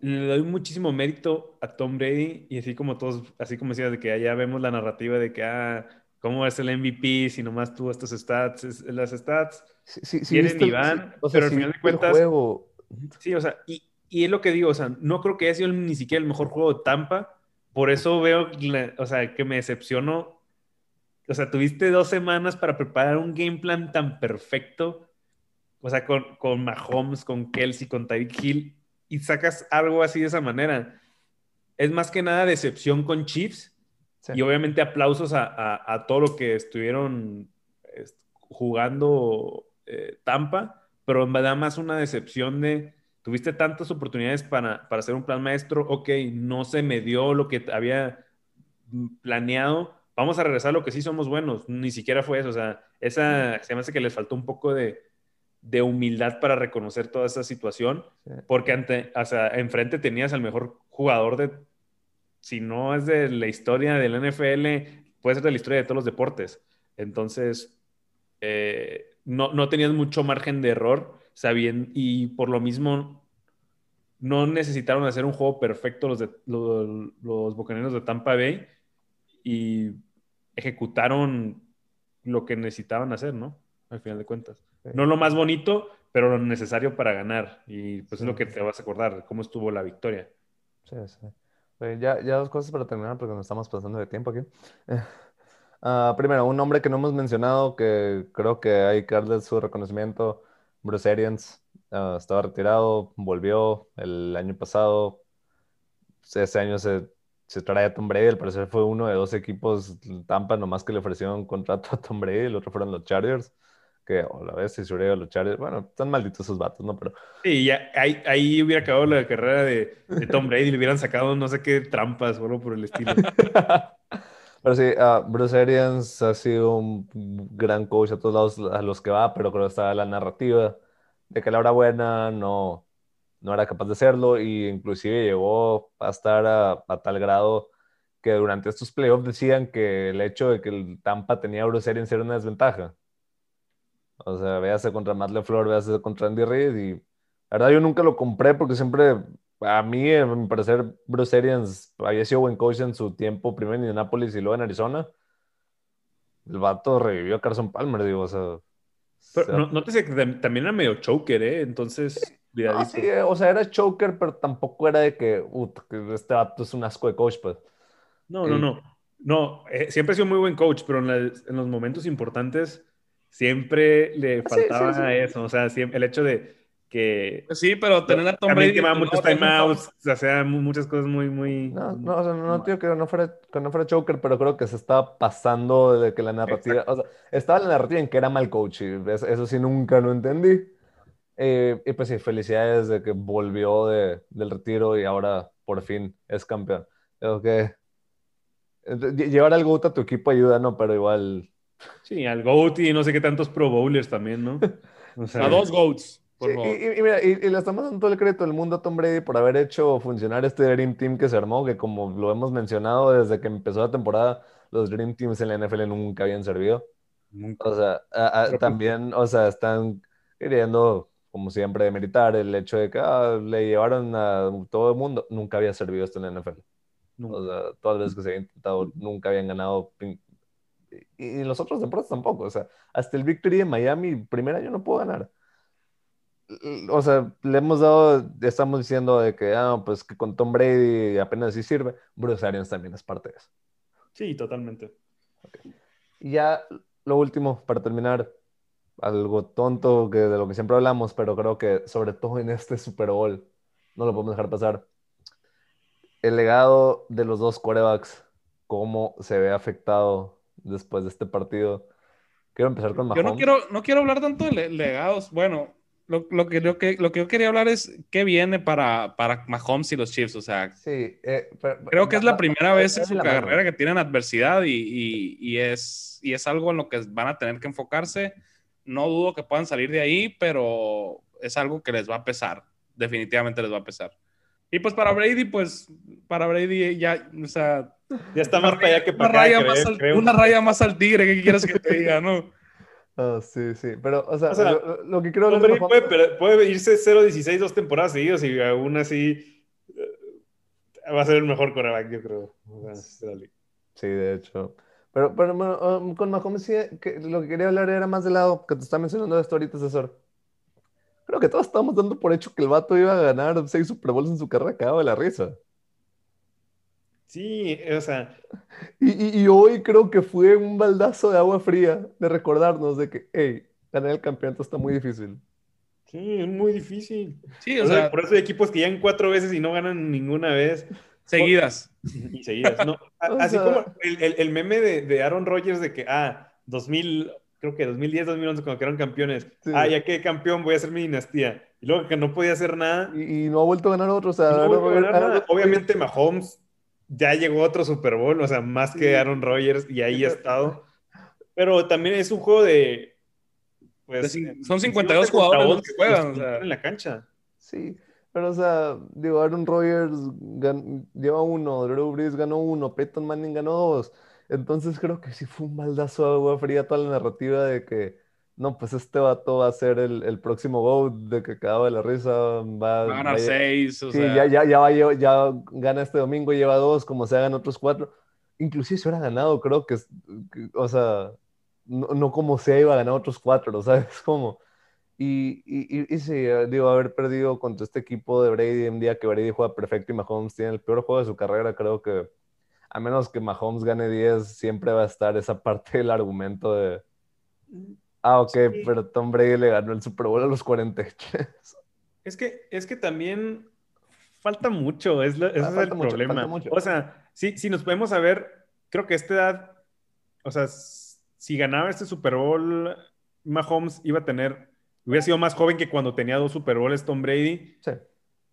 le doy muchísimo mérito a Tom Brady y así como todos, así como decías, de que allá vemos la narrativa de que, ah, ¿cómo es el MVP si nomás tuvo estos stats? Las stats sí, sí, y van, pero al final de cuentas... Sí, o sea, y, y, es lo que digo, o sea, no creo que haya sido ni siquiera el mejor juego de Tampa, por eso veo, o sea, que me decepcionó. O sea, tuviste dos semanas para preparar un game plan tan perfecto. O sea, con, con Mahomes, con Kelsey, con Tyreek Hill, y sacas algo así de esa manera. Es más que nada decepción con Chiefs y obviamente aplausos a, a, todo lo que estuvieron jugando eh, Tampa, pero me da más una decepción de tuviste tantas oportunidades para, para hacer un plan maestro, ok, no se me dio lo que había planeado, vamos a regresar a lo que sí somos buenos, ni siquiera fue eso, o sea, esa se me hace que les faltó un poco de, de humildad para reconocer toda esa situación, porque ante, o sea, enfrente tenías al mejor jugador de, si no es de la historia del NFL, puede ser de la historia de todos los deportes. Entonces, eh, no, no tenías mucho margen de error, sabiendo, y por lo mismo no necesitaron hacer un juego perfecto los, de, los, los Bucaneros de Tampa Bay y ejecutaron lo que necesitaban hacer, ¿no? Al final de cuentas. No lo más bonito, pero lo necesario para ganar. Y pues es lo que te vas a acordar, cómo estuvo la victoria. Sí, sí. ya, ya dos cosas para terminar, porque nos estamos pasando de tiempo aquí. (laughs) Ah, primero, un nombre que no hemos mencionado, que creo que hay que darle su reconocimiento, Bruce Arians. Ah, estaba retirado, volvió el año pasado. Ese año se, se trae a Tom Brady, al parecer fue uno de dos equipos Tampa, nomás que le ofrecieron un contrato a Tom Brady, el otro fueron los Chargers que a la vez se hubiera los Chargers, bueno, están malditos esos vatos, ¿no? Pero... Sí, ya, ahí, ahí hubiera acabado la carrera de, de Tom Brady y le hubieran sacado no sé qué trampas, bueno, por el estilo. (laughs) pero sí, uh, Bruce Arians ha sido un gran coach a todos lados a los que va, pero creo que está la narrativa de que la hora buena no, no era capaz de hacerlo y inclusive llegó a estar a, a tal grado que durante estos playoffs decían que el hecho de que el Tampa tenía a Bruce Arians era una desventaja. O sea, véase contra Matt LeFleur, véase contra Andy Reid y la verdad yo nunca lo compré porque siempre, a mí, a mi parecer, Bruce Arians había sido buen coach en su tiempo, primero en Indianapolis y luego en Arizona. El vato revivió a Carson Palmer, digo, o sea... Pero no, nótese que también era medio choker, ¿eh? Entonces, ah, sí, eh, o sea, era choker, pero tampoco era de que, este vato es un asco de coach, pues. No, no, no. No, eh, siempre ha sido muy buen coach, pero en, en los momentos importantes siempre le faltaba eso, o sea, el hecho de que... Pues sí, pero tener a Tom Brady... que muchos timeouts, o sea, muchas cosas muy, muy... No, no, o sea, no, digo que no fuera, que no fuera Choker, pero creo que se estaba pasando de que la narrativa... O sea, estaba la narrativa en que era mal coach, y eso sí nunca lo entendí. Eh, y pues sí, felicidades de que volvió de, del retiro y ahora por fin es campeón. Creo que eh, llevar al GOAT a tu equipo ayuda, ¿no? Pero igual Sí, al GOAT y no sé qué tantos Pro Bowlers también, ¿no? (laughs) a dos GOATs. Por favor. Y, mira, y, le estamos dando todo el crédito del mundo a Tom Brady por haber hecho funcionar este Dream Team que se armó, que como lo hemos mencionado desde que empezó la temporada, los Dream Teams en la NFL nunca habían servido. Nunca. O sea, también, o sea, están queriendo, como siempre, demeritar el hecho de que ah, le llevaron a todo el mundo. Nunca había servido esto en la NFL. O sea, todas las veces que se había intentado, nunca habían ganado y los otros deportes tampoco. O sea, hasta el Victory de Miami, primer año no puedo ganar. O sea, le hemos dado, estamos diciendo de que, ah, pues que con Tom Brady apenas sí sirve. Bruce Arians también es parte de eso. Sí, totalmente. Y ya lo último, para terminar, algo tonto que de lo que siempre hablamos, pero creo que sobre todo en este Super Bowl, no lo podemos dejar pasar. El legado de los dos quarterbacks, cómo se ve afectado después de este partido. Quiero empezar con Mahomes. Yo no quiero, no quiero hablar tanto de legados. Bueno, lo, lo, que, lo, que, lo que yo quería hablar es qué viene para, para Mahomes y los Chiefs. O sea, sí, eh, creo que es la primera vez en su carrera que tienen adversidad y, y, y, es, y es algo en lo que van a tener que enfocarse. No dudo que puedan salir de ahí, pero es algo que les va a pesar. Definitivamente les va a pesar. Y pues para Brady, pues para Brady ya, o sea, ya está más para allá que para una Raya más al, una raya más al tigre, ¿qué quieres que te diga, no? Oh, sí, sí, pero, o sea, lo, que hablar puede, puede, irse 0-16 dos temporadas seguidas y aún así eh, va a ser el mejor coreback, yo creo. sí, de hecho. Pero, pero bueno, um, con Mahomes sí, que, lo que quería hablar era más del lado que te está mencionando esto ahorita, César. Creo que todos estábamos dando por hecho que el vato iba a ganar seis Super Bowls en su carrera, cagado de la risa. Sí, o sea. Y, y, hoy creo que fue un baldazo de agua fría de recordarnos de que, hey, ganar el campeonato está muy difícil. Sí, es muy difícil. Sí, o, sea, por eso hay equipos que llegan cuatro veces y no ganan ninguna vez. Seguidas. Y seguidas, ¿no? (laughs) Así como el, el, meme de, de, Aaron Rodgers de que, ah, 2000, creo que 2010, 2011, cuando quedaron campeones. Ah, ya que campeón, voy a hacer mi dinastía. Y luego que no podía hacer nada. Y, no ha vuelto a ganar otro. O sea, no ganar Obviamente, Mahomes ya llegó otro Super Bowl, o sea, más que Aaron Rodgers, y ahí ha estado. Pero también es un juego de. Pues, son 52 jugadores los que juegan. O sea. En la cancha. Sí, pero o sea, digo, Aaron Rodgers lleva uno, Drew Brees ganó uno, Peyton Manning ganó dos. Entonces creo que sí fue un baldazo de agua fría toda la narrativa de que no, pues este vato va a ser el, el próximo GOAT de que acaba de la risa. Va, a ganar seis. O sí, ya, ya, ya, va, ya gana este domingo, lleva dos, como se hagan otros cuatro. Inclusive si hubiera ganado, creo que, o sea, no, no, como se iba a ganar otros cuatro, (laughs) ¿sabes? Como. Y, y, y, sí, digo, haber perdido contra este equipo de Brady en día que Brady juega perfecto y Mahomes tiene el peor juego de su carrera, creo que a menos que Mahomes gane 10, siempre va a estar esa (laughs) parte del argumento de, ah, ok, pero Tom Brady le ganó el Super Bowl a los 43. Es que, es que también falta mucho, es, ese es el problema. O sea, si, si nos podemos saber, creo que a esta edad, o sea, si ganaba este Super Bowl, Mahomes iba a tener, hubiera sido más joven que cuando tenía dos Super Bowls Tom Brady. Sí.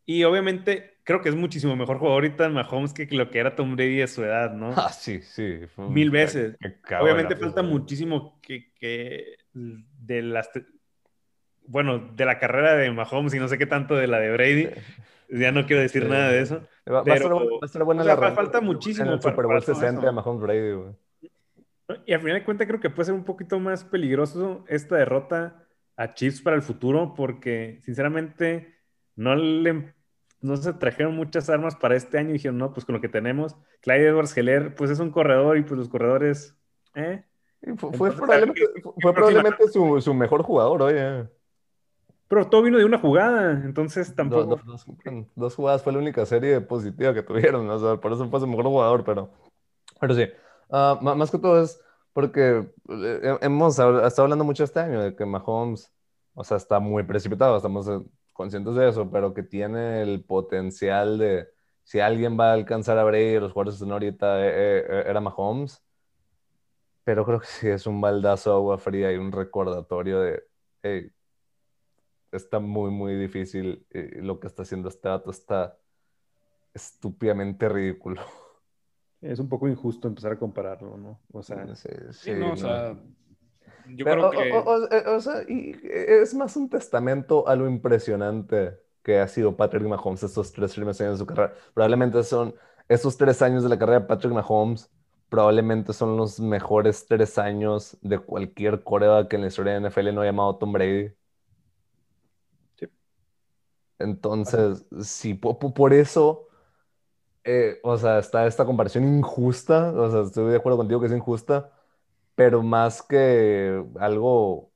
Y obviamente creo que es muchísimo mejor jugador ahorita Mahomes que lo que era Tom Brady a su edad, ¿no? Ah, sí, sí. Mil veces. Obviamente falta muchísimo que, que, de las... Bueno, de la carrera de Mahomes y no sé qué tanto de la de Brady. Ya no quiero decir nada de eso. Va, pero, a estar, buena la Falta muchísimo. En el Super Bowl 60 de Mahomes Brady, güey. Y al final de cuentas creo que puede ser un poquito más peligroso esta derrota a Chiefs para el futuro porque sinceramente no le no se trajeron muchas armas para este año y dijeron, no, pues con lo que tenemos, Clyde Edwards Heller, pues es un corredor y pues los corredores, ¿eh? Fue, probablemente, su, mejor jugador, oye. Pero todo vino de una jugada, entonces tampoco. dos, jugadas fue la única serie positiva que tuvieron, o sea, por eso fue su mejor jugador, pero, pero sí. Ah, más que todo es porque eh, hemos estado hablando mucho este año de que Mahomes, o sea, está muy precipitado, estamos eh, conscientes de eso, pero que tiene el potencial de, si alguien va a alcanzar a Brady, los jugadores de ahorita eh, era Mahomes, pero creo que sí es un baldazo de agua fría y un recordatorio de, hey, está muy, muy difícil y lo que está haciendo este dato está estúpidamente ridículo. Es un poco injusto empezar a compararlo, ¿no? O sea, sí, no, o sea yo creo que... O, sea, y es más un testamento a lo impresionante que ha sido Patrick Mahomes estos tres primeros años de su carrera. Probablemente son estos tres años de la carrera de Patrick Mahomes, probablemente son los mejores tres años de cualquier coreback que en la historia de NFL no ha llamado Tom Brady. Entonces, sí, por eso eh, o sea, está esta comparación injusta, o sea, estoy de acuerdo contigo que es injusta, pero más que algo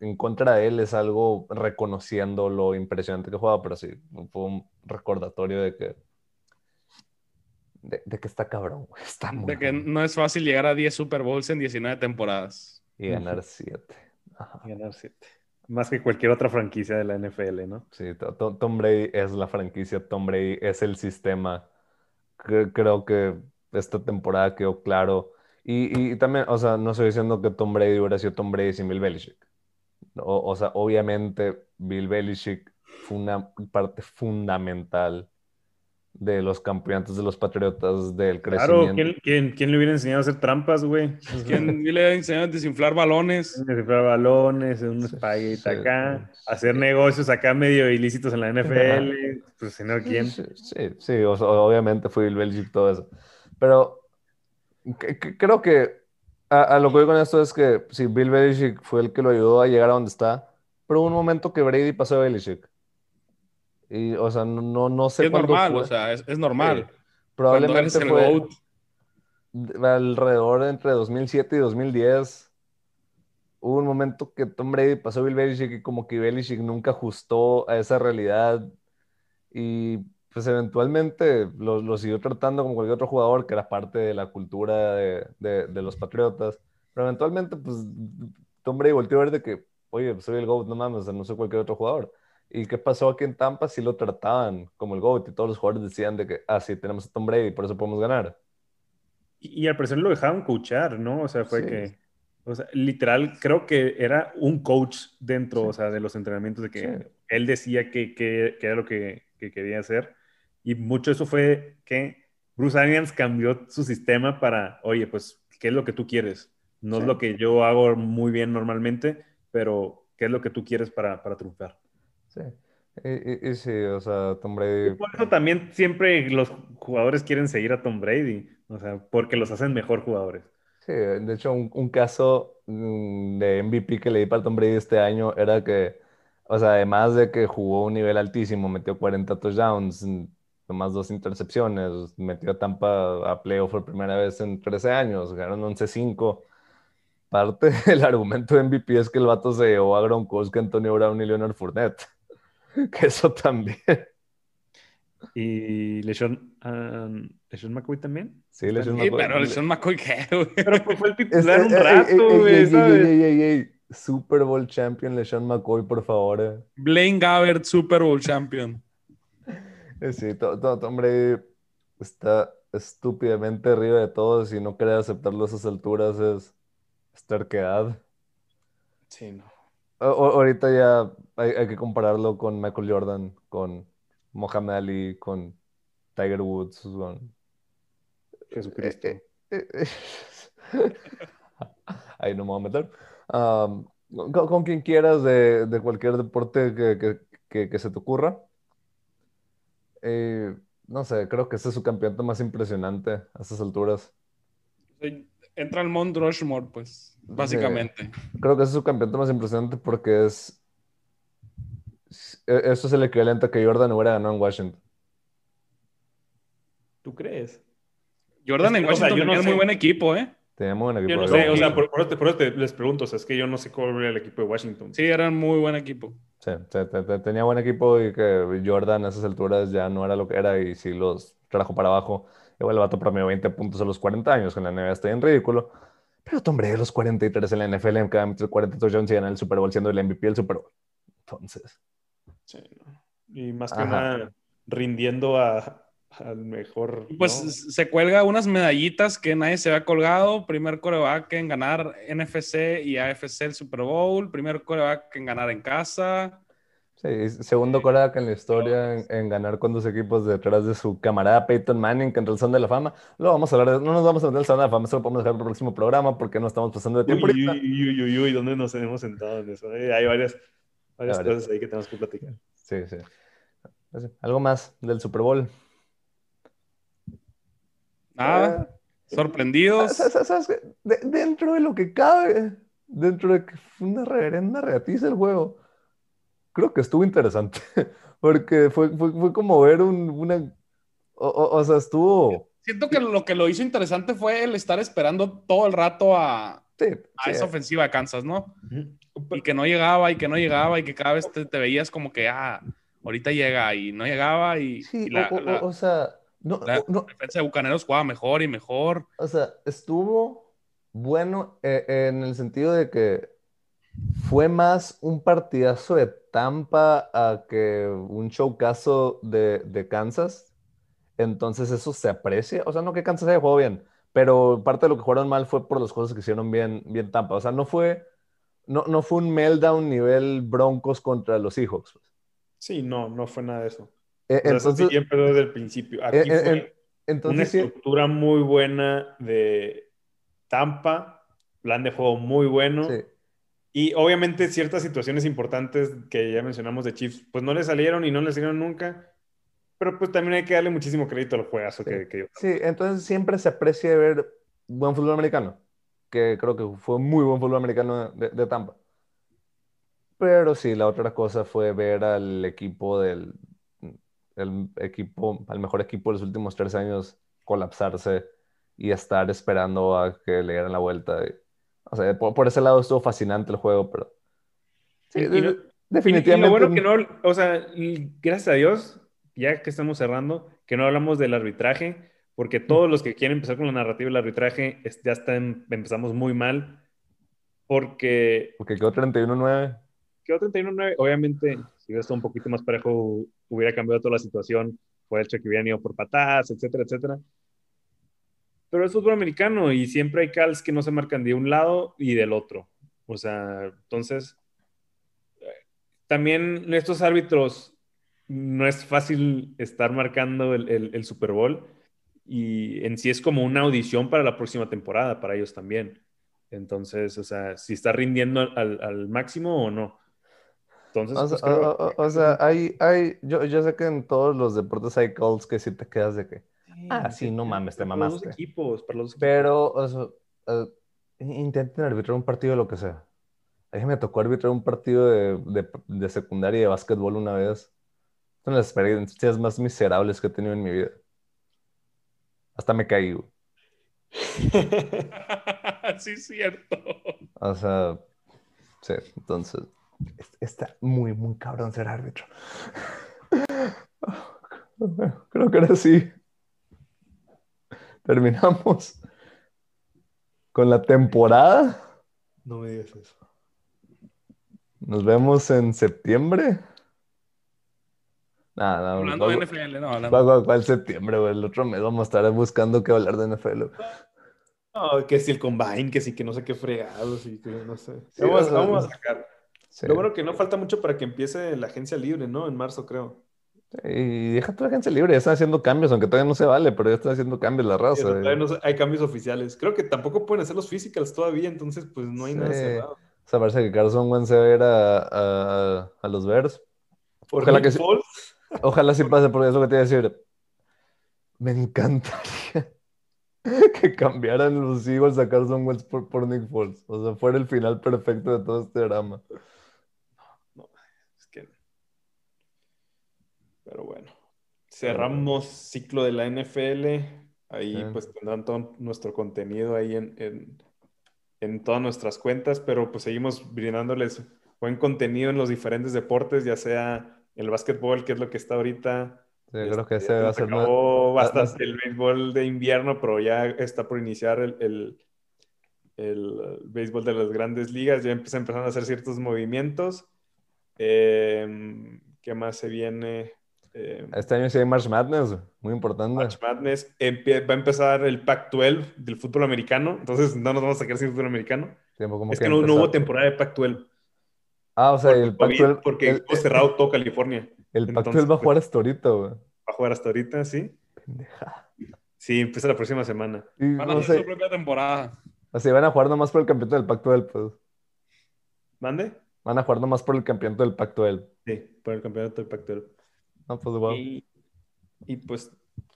en contra de él, es algo reconociendo lo impresionante que juega, pero sí, fue un recordatorio de que de, que está cabrón, está muy De que no es fácil llegar a 10 Super Bowls en 19 temporadas. Y ganar 7. Y ganar 7. Más que cualquier otra franquicia de la NFL, ¿no? Sí, Tom Brady es la franquicia, Tom Brady es el sistema. Creo que esta temporada quedó claro. Y, también, o sea, no estoy diciendo que Tom Brady hubiera sido Tom Brady sin Bill Belichick. O, o sea, obviamente Bill Belichick fue una parte fundamental de los campeonatos de los Patriotas del crecimiento. Claro, ¿quién, quién, le hubiera enseñado a hacer trampas, güey? ¿Quién le hubiera enseñado a desinflar balones? Desinflar balones, un espagueti acá, hacer negocios acá medio ilícitos en la (laughs) NFL, pues si no, ¿quién? Sí, sí, obviamente fue Bill Belichick todo eso. Pero creo que a, lo que voy con esto es que sí, Bill Belichick fue el que lo ayudó a llegar a donde está, pero hubo un momento que Brady pasó a Belichick. Y, o sea, no, no sé Es normal, o sea, es, normal. probablemente fue alrededor entre 2007 y 2010. Hubo un momento que Tom Brady pasó a Bill Belichick y como que Belichick nunca ajustó a esa realidad. Y pues eventualmente lo, lo, siguió tratando como cualquier otro jugador que era parte de la cultura de, de, los Patriotas. Pero eventualmente, pues Tom Brady volvió a ver de que, oye, soy el GOAT, no mames, no soy cualquier otro jugador. ¿Y qué pasó aquí en Tampa? Sí lo trataban como el GOAT y todos los jugadores decían de que, ah, sí, tenemos a Tom Brady, por eso podemos ganar. Y, al parecer lo dejaban coachar, ¿no? O sea, fue que, o sea, literal, creo que era un coach dentro, o sea, de los entrenamientos, de que él decía que, que, que, era lo que, quería hacer. Y mucho eso fue que Bruce Arians cambió su sistema para, oye, pues, ¿qué es lo que tú quieres? No es lo que yo hago muy bien normalmente, pero ¿qué es lo que tú quieres para, para triunfar? Sí. Y, sí, o sea, Tom Brady. por eso también siempre los jugadores quieren seguir a Tom Brady, o sea, porque los hacen mejor jugadores. Sí, de hecho, un, caso mm, de MVP que le di para Tom Brady este año era que, o sea, además de que jugó un nivel altísimo, metió 40 touchdowns, nomás dos intercepciones, metió a Tampa a playoff por primera vez en 13 años, ganaron 11-5. Parte (laughs) del argumento de MVP es que el vato se llevó a Gronkowski, Antonio Brown y Leonard Fournette. (laughs) que eso también. ¿Y LeSean, um, McCoy también? Sí, LeSean McCoy. pero LeSean McCoy, ¿qué, güey? Pero pues fue el titular un rato, güey, ¿sabes? Super Bowl champion LeSean McCoy, por favor. Eh. Blaine Gabbert, Super Bowl champion. Sí, todo, hombre está estúpidamente arriba de todos y no quiere aceptarlo a esas alturas es terquedad. Sí, no. ahorita ya hay, que compararlo con Michael Jordan, con Mohamed Ali, con Tiger Woods, con Jesucristo. Eh, eh, eh, (laughs) ahí no me voy a meter. con, quien quieras de, cualquier deporte que, se te ocurra. no sé, creo que ese es su campeonato más impresionante a estas alturas. Entra al Mount Rushmore, pues, básicamente. creo que ese es su campeonato más impresionante porque es eso es el equivalente a que Jordan hubiera ganado en Washington. ¿Tú crees? Jordan en Washington tenía muy buen equipo, ¿eh? Tenía muy buen equipo. Yo no sé, o sea, por, eso te, les pregunto, o sea, es que yo no sé cómo era el equipo de Washington. Sí, eran muy buen equipo. Sí, tenía buen equipo y que Jordan a esas alturas ya no era lo que era y si los trajo para abajo. Igual el vato promedio 20 puntos a los 40 años, con la NBA está en ridículo. Pero hombre, a los 43 en la NFL, en cada 40 touchdowns y ganar el Super Bowl siendo el MVP del Super Bowl. Entonces. Sí, y más que nada rindiendo a, al mejor. Pues se cuelga unas medallitas que nadie se había colgado. Primer coreback en ganar NFC y AFC el Super Bowl. Primer coreback en ganar en casa. Sí, segundo coreback en la historia en, ganar con dos equipos detrás de su camarada Peyton Manning, que entró al Salón de la Fama. Lo vamos a hablar, no nos vamos a meter al Salón de la Fama, eso lo podemos dejar para el próximo programa porque no estamos pasando de tiempo. Uy, uy, uy, uy, ¿dónde nos hemos sentado en eso? Eh, hay varias, varias cosas ahí que tenemos que platicar. Sí, sí. ¿Algo más del Super Bowl? Ah, sorprendidos. ¿Sabes, dentro de lo que cabe, dentro de que fue una reverenda reatiza el juego, creo que estuvo interesante. (laughs) Porque fue, fue, como ver un, una. O, sea, estuvo. Siento que lo que lo hizo interesante fue el estar esperando todo el rato a, a esa ofensiva de Kansas, ¿no? Y que no llegaba y que no llegaba y que cada vez te, veías como que, ah, ahorita llega y no llegaba y, sí, o, sea, no, la, defensa de Bucaneros jugaba mejor y mejor. O sea, estuvo bueno eh, en el sentido de que fue más un partidazo de Tampa a que un showcaso de, de Kansas. Entonces eso se aprecia. O sea, no que Kansas haya jugado bien, pero parte de lo que jugaron mal fue por las cosas que hicieron bien, bien Tampa. O sea, no fue, no, no fue un meltdown nivel Broncos contra los Seahawks. Sí, no, no fue nada de eso. Eh, entonces, siempre desde el principio. Aquí eh, fue entonces, una estructura muy buena de Tampa, plan de juego muy bueno. Y obviamente ciertas situaciones importantes que ya mencionamos de Chiefs, pues no le salieron y no le salieron nunca. Pero pues también hay que darle muchísimo crédito al juegazo que, que Sí, entonces siempre se aprecia ver buen fútbol americano, que creo que fue muy buen fútbol americano de Tampa. Pero sí, la otra cosa fue ver al equipo del el equipo, al mejor equipo de los últimos tres años colapsarse y estar esperando a que le dieran la vuelta. o sea, por, ese lado estuvo fascinante el juego, pero sí, definitivamente. bueno que no, o sea, gracias a Dios, ya que estamos cerrando, que no hablamos del arbitraje, porque todos los que quieren empezar con la narrativa del arbitraje ya están, empezamos muy mal, porque... Porque quedó 31-9 quedó 31-9. Obviamente, si hubiera estado un poquito más parejo, hubiera cambiado toda la situación. Fue hecho que hubieran ido por patadas, etcétera, etcétera. Pero es fútbol americano y siempre hay calls que no se marcan de un lado y del otro. O sea, entonces, también estos árbitros no es fácil estar marcando el, el, Super Bowl y en sí es como una audición para la próxima temporada, para ellos también. Entonces, o sea, si está rindiendo al, al máximo o no. Entonces, o, pues, sea, hay, hay, yo, yo sé que en todos los deportes hay calls que si te quedas de que, ah, sí, no mames, te mamaste. Para los equipos, para los equipos. Pero, o sea, uh, intenten arbitrar un partido de lo que sea. A mí me tocó arbitrar un partido de, de, de secundaria y de básquetbol una vez. Son las experiencias más miserables que he tenido en mi vida. Hasta me caí, güey. (laughs) sí, es cierto. O sea, sí, entonces está muy, muy cabrón ser árbitro. (laughs) creo que ahora sí. Terminamos con la temporada. No me digas eso. Nos vemos en septiembre. Nada, no, hablando de NFL, no, hablando. ¿Cuál, cuál, septiembre, güey? El otro mes vamos a estar buscando qué hablar de NFL. No, que si el combine, que si que no sé qué fregados y que no sé. vamos, vamos a sacar. Lo bueno que no falta mucho para que empiece la agencia libre, ¿no? En marzo, creo. Y deja la agencia libre, ya están haciendo cambios, aunque todavía no se vale, pero ya están haciendo cambios la raza. no hay cambios oficiales. Creo que tampoco pueden hacer los physicals todavía, entonces pues no hay nada cerrado. O sea, parece que Carson Wentz se va a ir a, a, los Bears. Ojalá que, sí, ojalá sí pase, porque es lo que te iba a decir. Me encantaría (laughs) que cambiaran los Eagles a Carson Wentz por, por Nick Foles. O sea, fuera el final perfecto de todo este drama. Pero bueno, cerramos ciclo de la NFL. Ahí pues tendrán todo nuestro contenido ahí en, en, todas nuestras cuentas, pero pues seguimos brindándoles buen contenido en los diferentes deportes, ya sea el básquetbol, que es lo que está ahorita. Sí, creo que este, se va a hacer más... bastante el béisbol de invierno, pero ya está por iniciar el, el, el béisbol de las grandes ligas, ya empiezan a hacer ciertos movimientos. Em, ¿Qué más se viene? Eh, este año sí hay March Madness, muy importante. March Madness. va a empezar el Pac-12 del fútbol americano, entonces no nos vamos a sacar sin fútbol americano. es que, no, hubo temporada de Pac-12. Ah, o sea, el Pac-12. Porque el, cerrado todo California. El Pac-12 va a jugar hasta ahorita, güey. Va a jugar hasta ahorita, sí. Pendeja. Sí, empieza la próxima semana. van a hacer su propia temporada. Así van a jugar nomás por el campeonato del Pac-12, pues. ¿Mande? Van a jugar nomás por el campeonato del Pac-12. Sí, por el campeonato del Pac-12. Pues, y, pues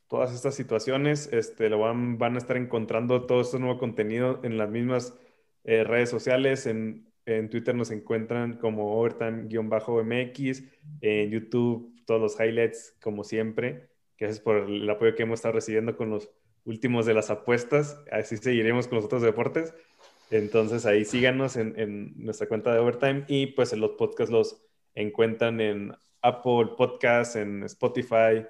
todas estas situaciones este, lo van, van a estar encontrando todo este nuevo contenido en las mismas eh, redes sociales. En, Twitter nos encuentran como overtime-mx, en YouTube todos los highlights como siempre. Gracias por el apoyo que hemos estado recibiendo con los últimos de las apuestas. Así seguiremos con los otros deportes. Entonces ahí síganos en, en nuestra cuenta de Overtime y pues en los podcasts los encuentran en Apple Podcast, en Spotify,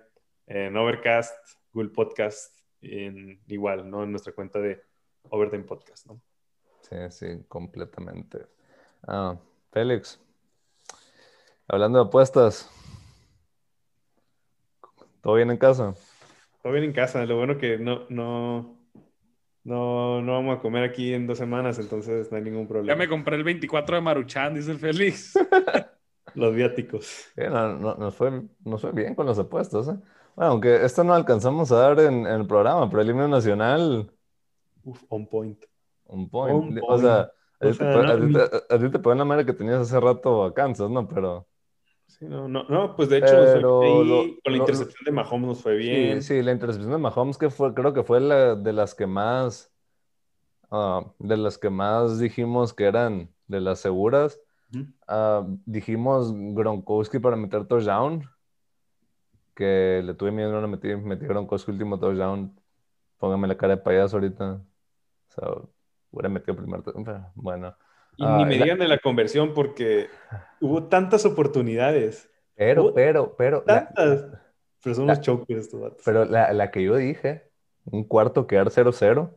en Overcast, Google Podcast, en, igual, ¿no? En nuestra cuenta de Overtime Podcast, ¿no? Sí, sí, completamente. Ah, Félix, hablando de apuestas, ¿todo bien en casa? Todo bien en casa, lo bueno que no, no, no, no vamos a comer aquí en dos semanas, entonces no hay ningún problema. Ya me compré el 24 de Maruchan, dice el Félix. (laughs) Los viáticos. no, no, nos, fue, fue bien con los apuestos. ¿eh? Bueno, aunque esto no alcanzamos a dar en, el programa, pero el himno nacional. Uf, on point. On point. O sea, a, ti te, a, la madre que tenías hace rato a Kansas, ¿no? Pero. Sí, no, no, no, pues de hecho, con la intercepción de Mahomes nos fue bien. Sí, sí, la intercepción de Mahomes que fue, creo que fue la de las que más, ah, de las que más dijimos que eran de las seguras. Ah, dijimos Gronkowski para meter touchdown, que le tuve miedo, no le metí, metí Gronkowski último touchdown. Póngame la cara de payaso ahorita. O sea, hubiera metido primer touchdown. Bueno. Y ni ah, me digan de la conversión porque hubo tantas oportunidades. Pero, pero, pero. Tantas. pero son unos chocos estos datos. Pero la, la, que yo dije, un cuarto quedar 0-0.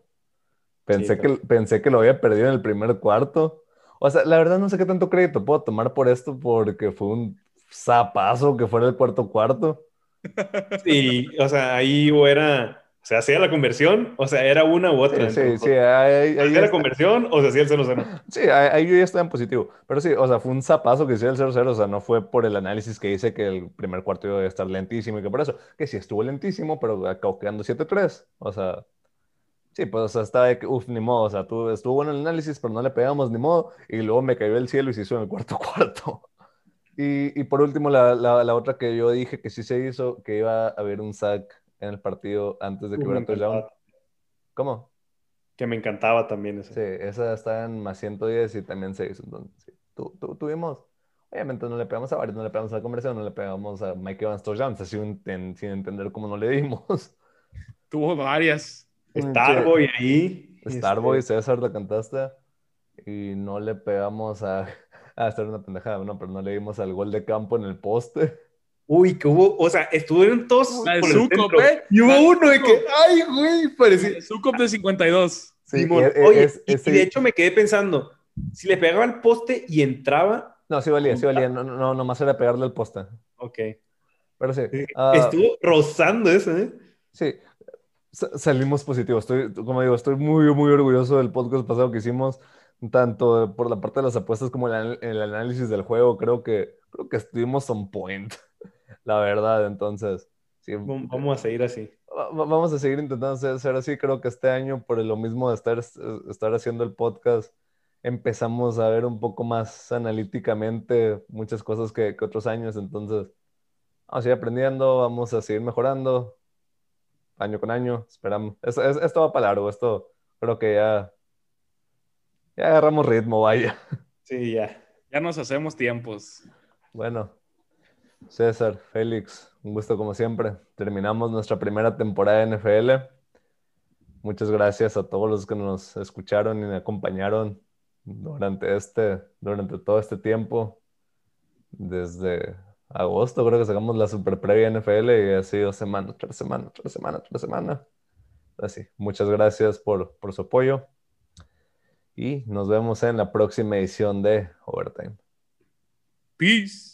Pensé, que, pensé que lo había perdido en el primer cuarto. O sea, la verdad no sé qué tanto crédito puedo tomar por esto porque fue un zapazo que fuera el cuarto cuarto. (laughs) Sí, o sea, ahí era, o sea, hacía la conversión, o sea, era una u otra. Sí, sí, ahí, ¿Hacía la conversión o se hacía el 0-0? Sí, ahí, yo ya estaba en positivo. Pero sí, o sea, fue un zapazo que hacía el 0-0, o sea, no fue por el análisis que dice que el primer cuarto iba a estar lentísimo y que por eso, que sí estuvo lentísimo, pero acabó quedando 7-3. O sea, Sí, pues o sea, estaba de que, uff, ni modo, o sea, tú, estuvo bueno el análisis, pero no le pegamos ni modo, y luego me cayó el cielo y se hizo en el cuarto (laughs) cuarto. Y, y por último, la, la, la, otra que yo dije que sí se hizo, que iba a haber un sack en el partido antes de que hubiera touchdown. ¿Cómo? Que me encantaba también esa. Sí, esa está en más 110 y también se hizo. Entonces, sí. tu, tu, tuvimos, obviamente no le pegamos a varios, no le pegamos a la conversión, no le pegamos a Mike Evans touchdown, así sin, sin entender cómo no le dimos. (laughs) Tuvo varias. Starboy ahí. Starboy, este... César, la cantaste. Y no le pegamos a. (laughs) a hacer una pendejada, no, pero no le dimos al gol de campo en el poste. Uy, que hubo, o sea, estuvieron todos La de por el Zuko, centro. ve. Y hubo La uno de que, ay, güey, parecía. Sucop de 52. Sí, Simón. y- e- Oye, es- y- de hecho me quedé pensando, si le pegaba al poste y entraba, No, sí valía, sí valía. No, no, no, nomás era pegarle al poste. ok. Pero sí. Ah, Estuvo rozando eso, ¿eh? Sí, sa- salimos positivos. Estoy, como digo, estoy muy, muy orgulloso del podcast pasado que hicimos, tanto por la parte de las apuestas como el, el análisis del juego. Creo que, creo que estuvimos on point, (laughs) la verdad. Entonces, sí, Vam- Vamos a seguir así. va- va- vamos a seguir intentando ser, ser así. Creo que este año, por lo mismo de estar, estar haciendo el podcast, empezamos a ver un poco más analíticamente muchas cosas que, que otros años. Entonces, vamos a seguir aprendiendo, vamos a seguir mejorando año con año. Esperamos. Es- es- esto va para largo. Esto creo que ya, ya agarramos ritmo, vaya. Sí, ya. Ya nos hacemos tiempos. Bueno, César, Félix, un gusto como siempre. Terminamos nuestra primera temporada de NFL. Muchas gracias a todos los que nos escucharon y me acompañaron durante este, durante todo este tiempo. Desde agosto creo que sacamos la super previa NFL y ha sido semana tras semana, tras semana, tras semana. Así, muchas gracias por, por su apoyo y nos vemos en la próxima edición de Overtime. Peace.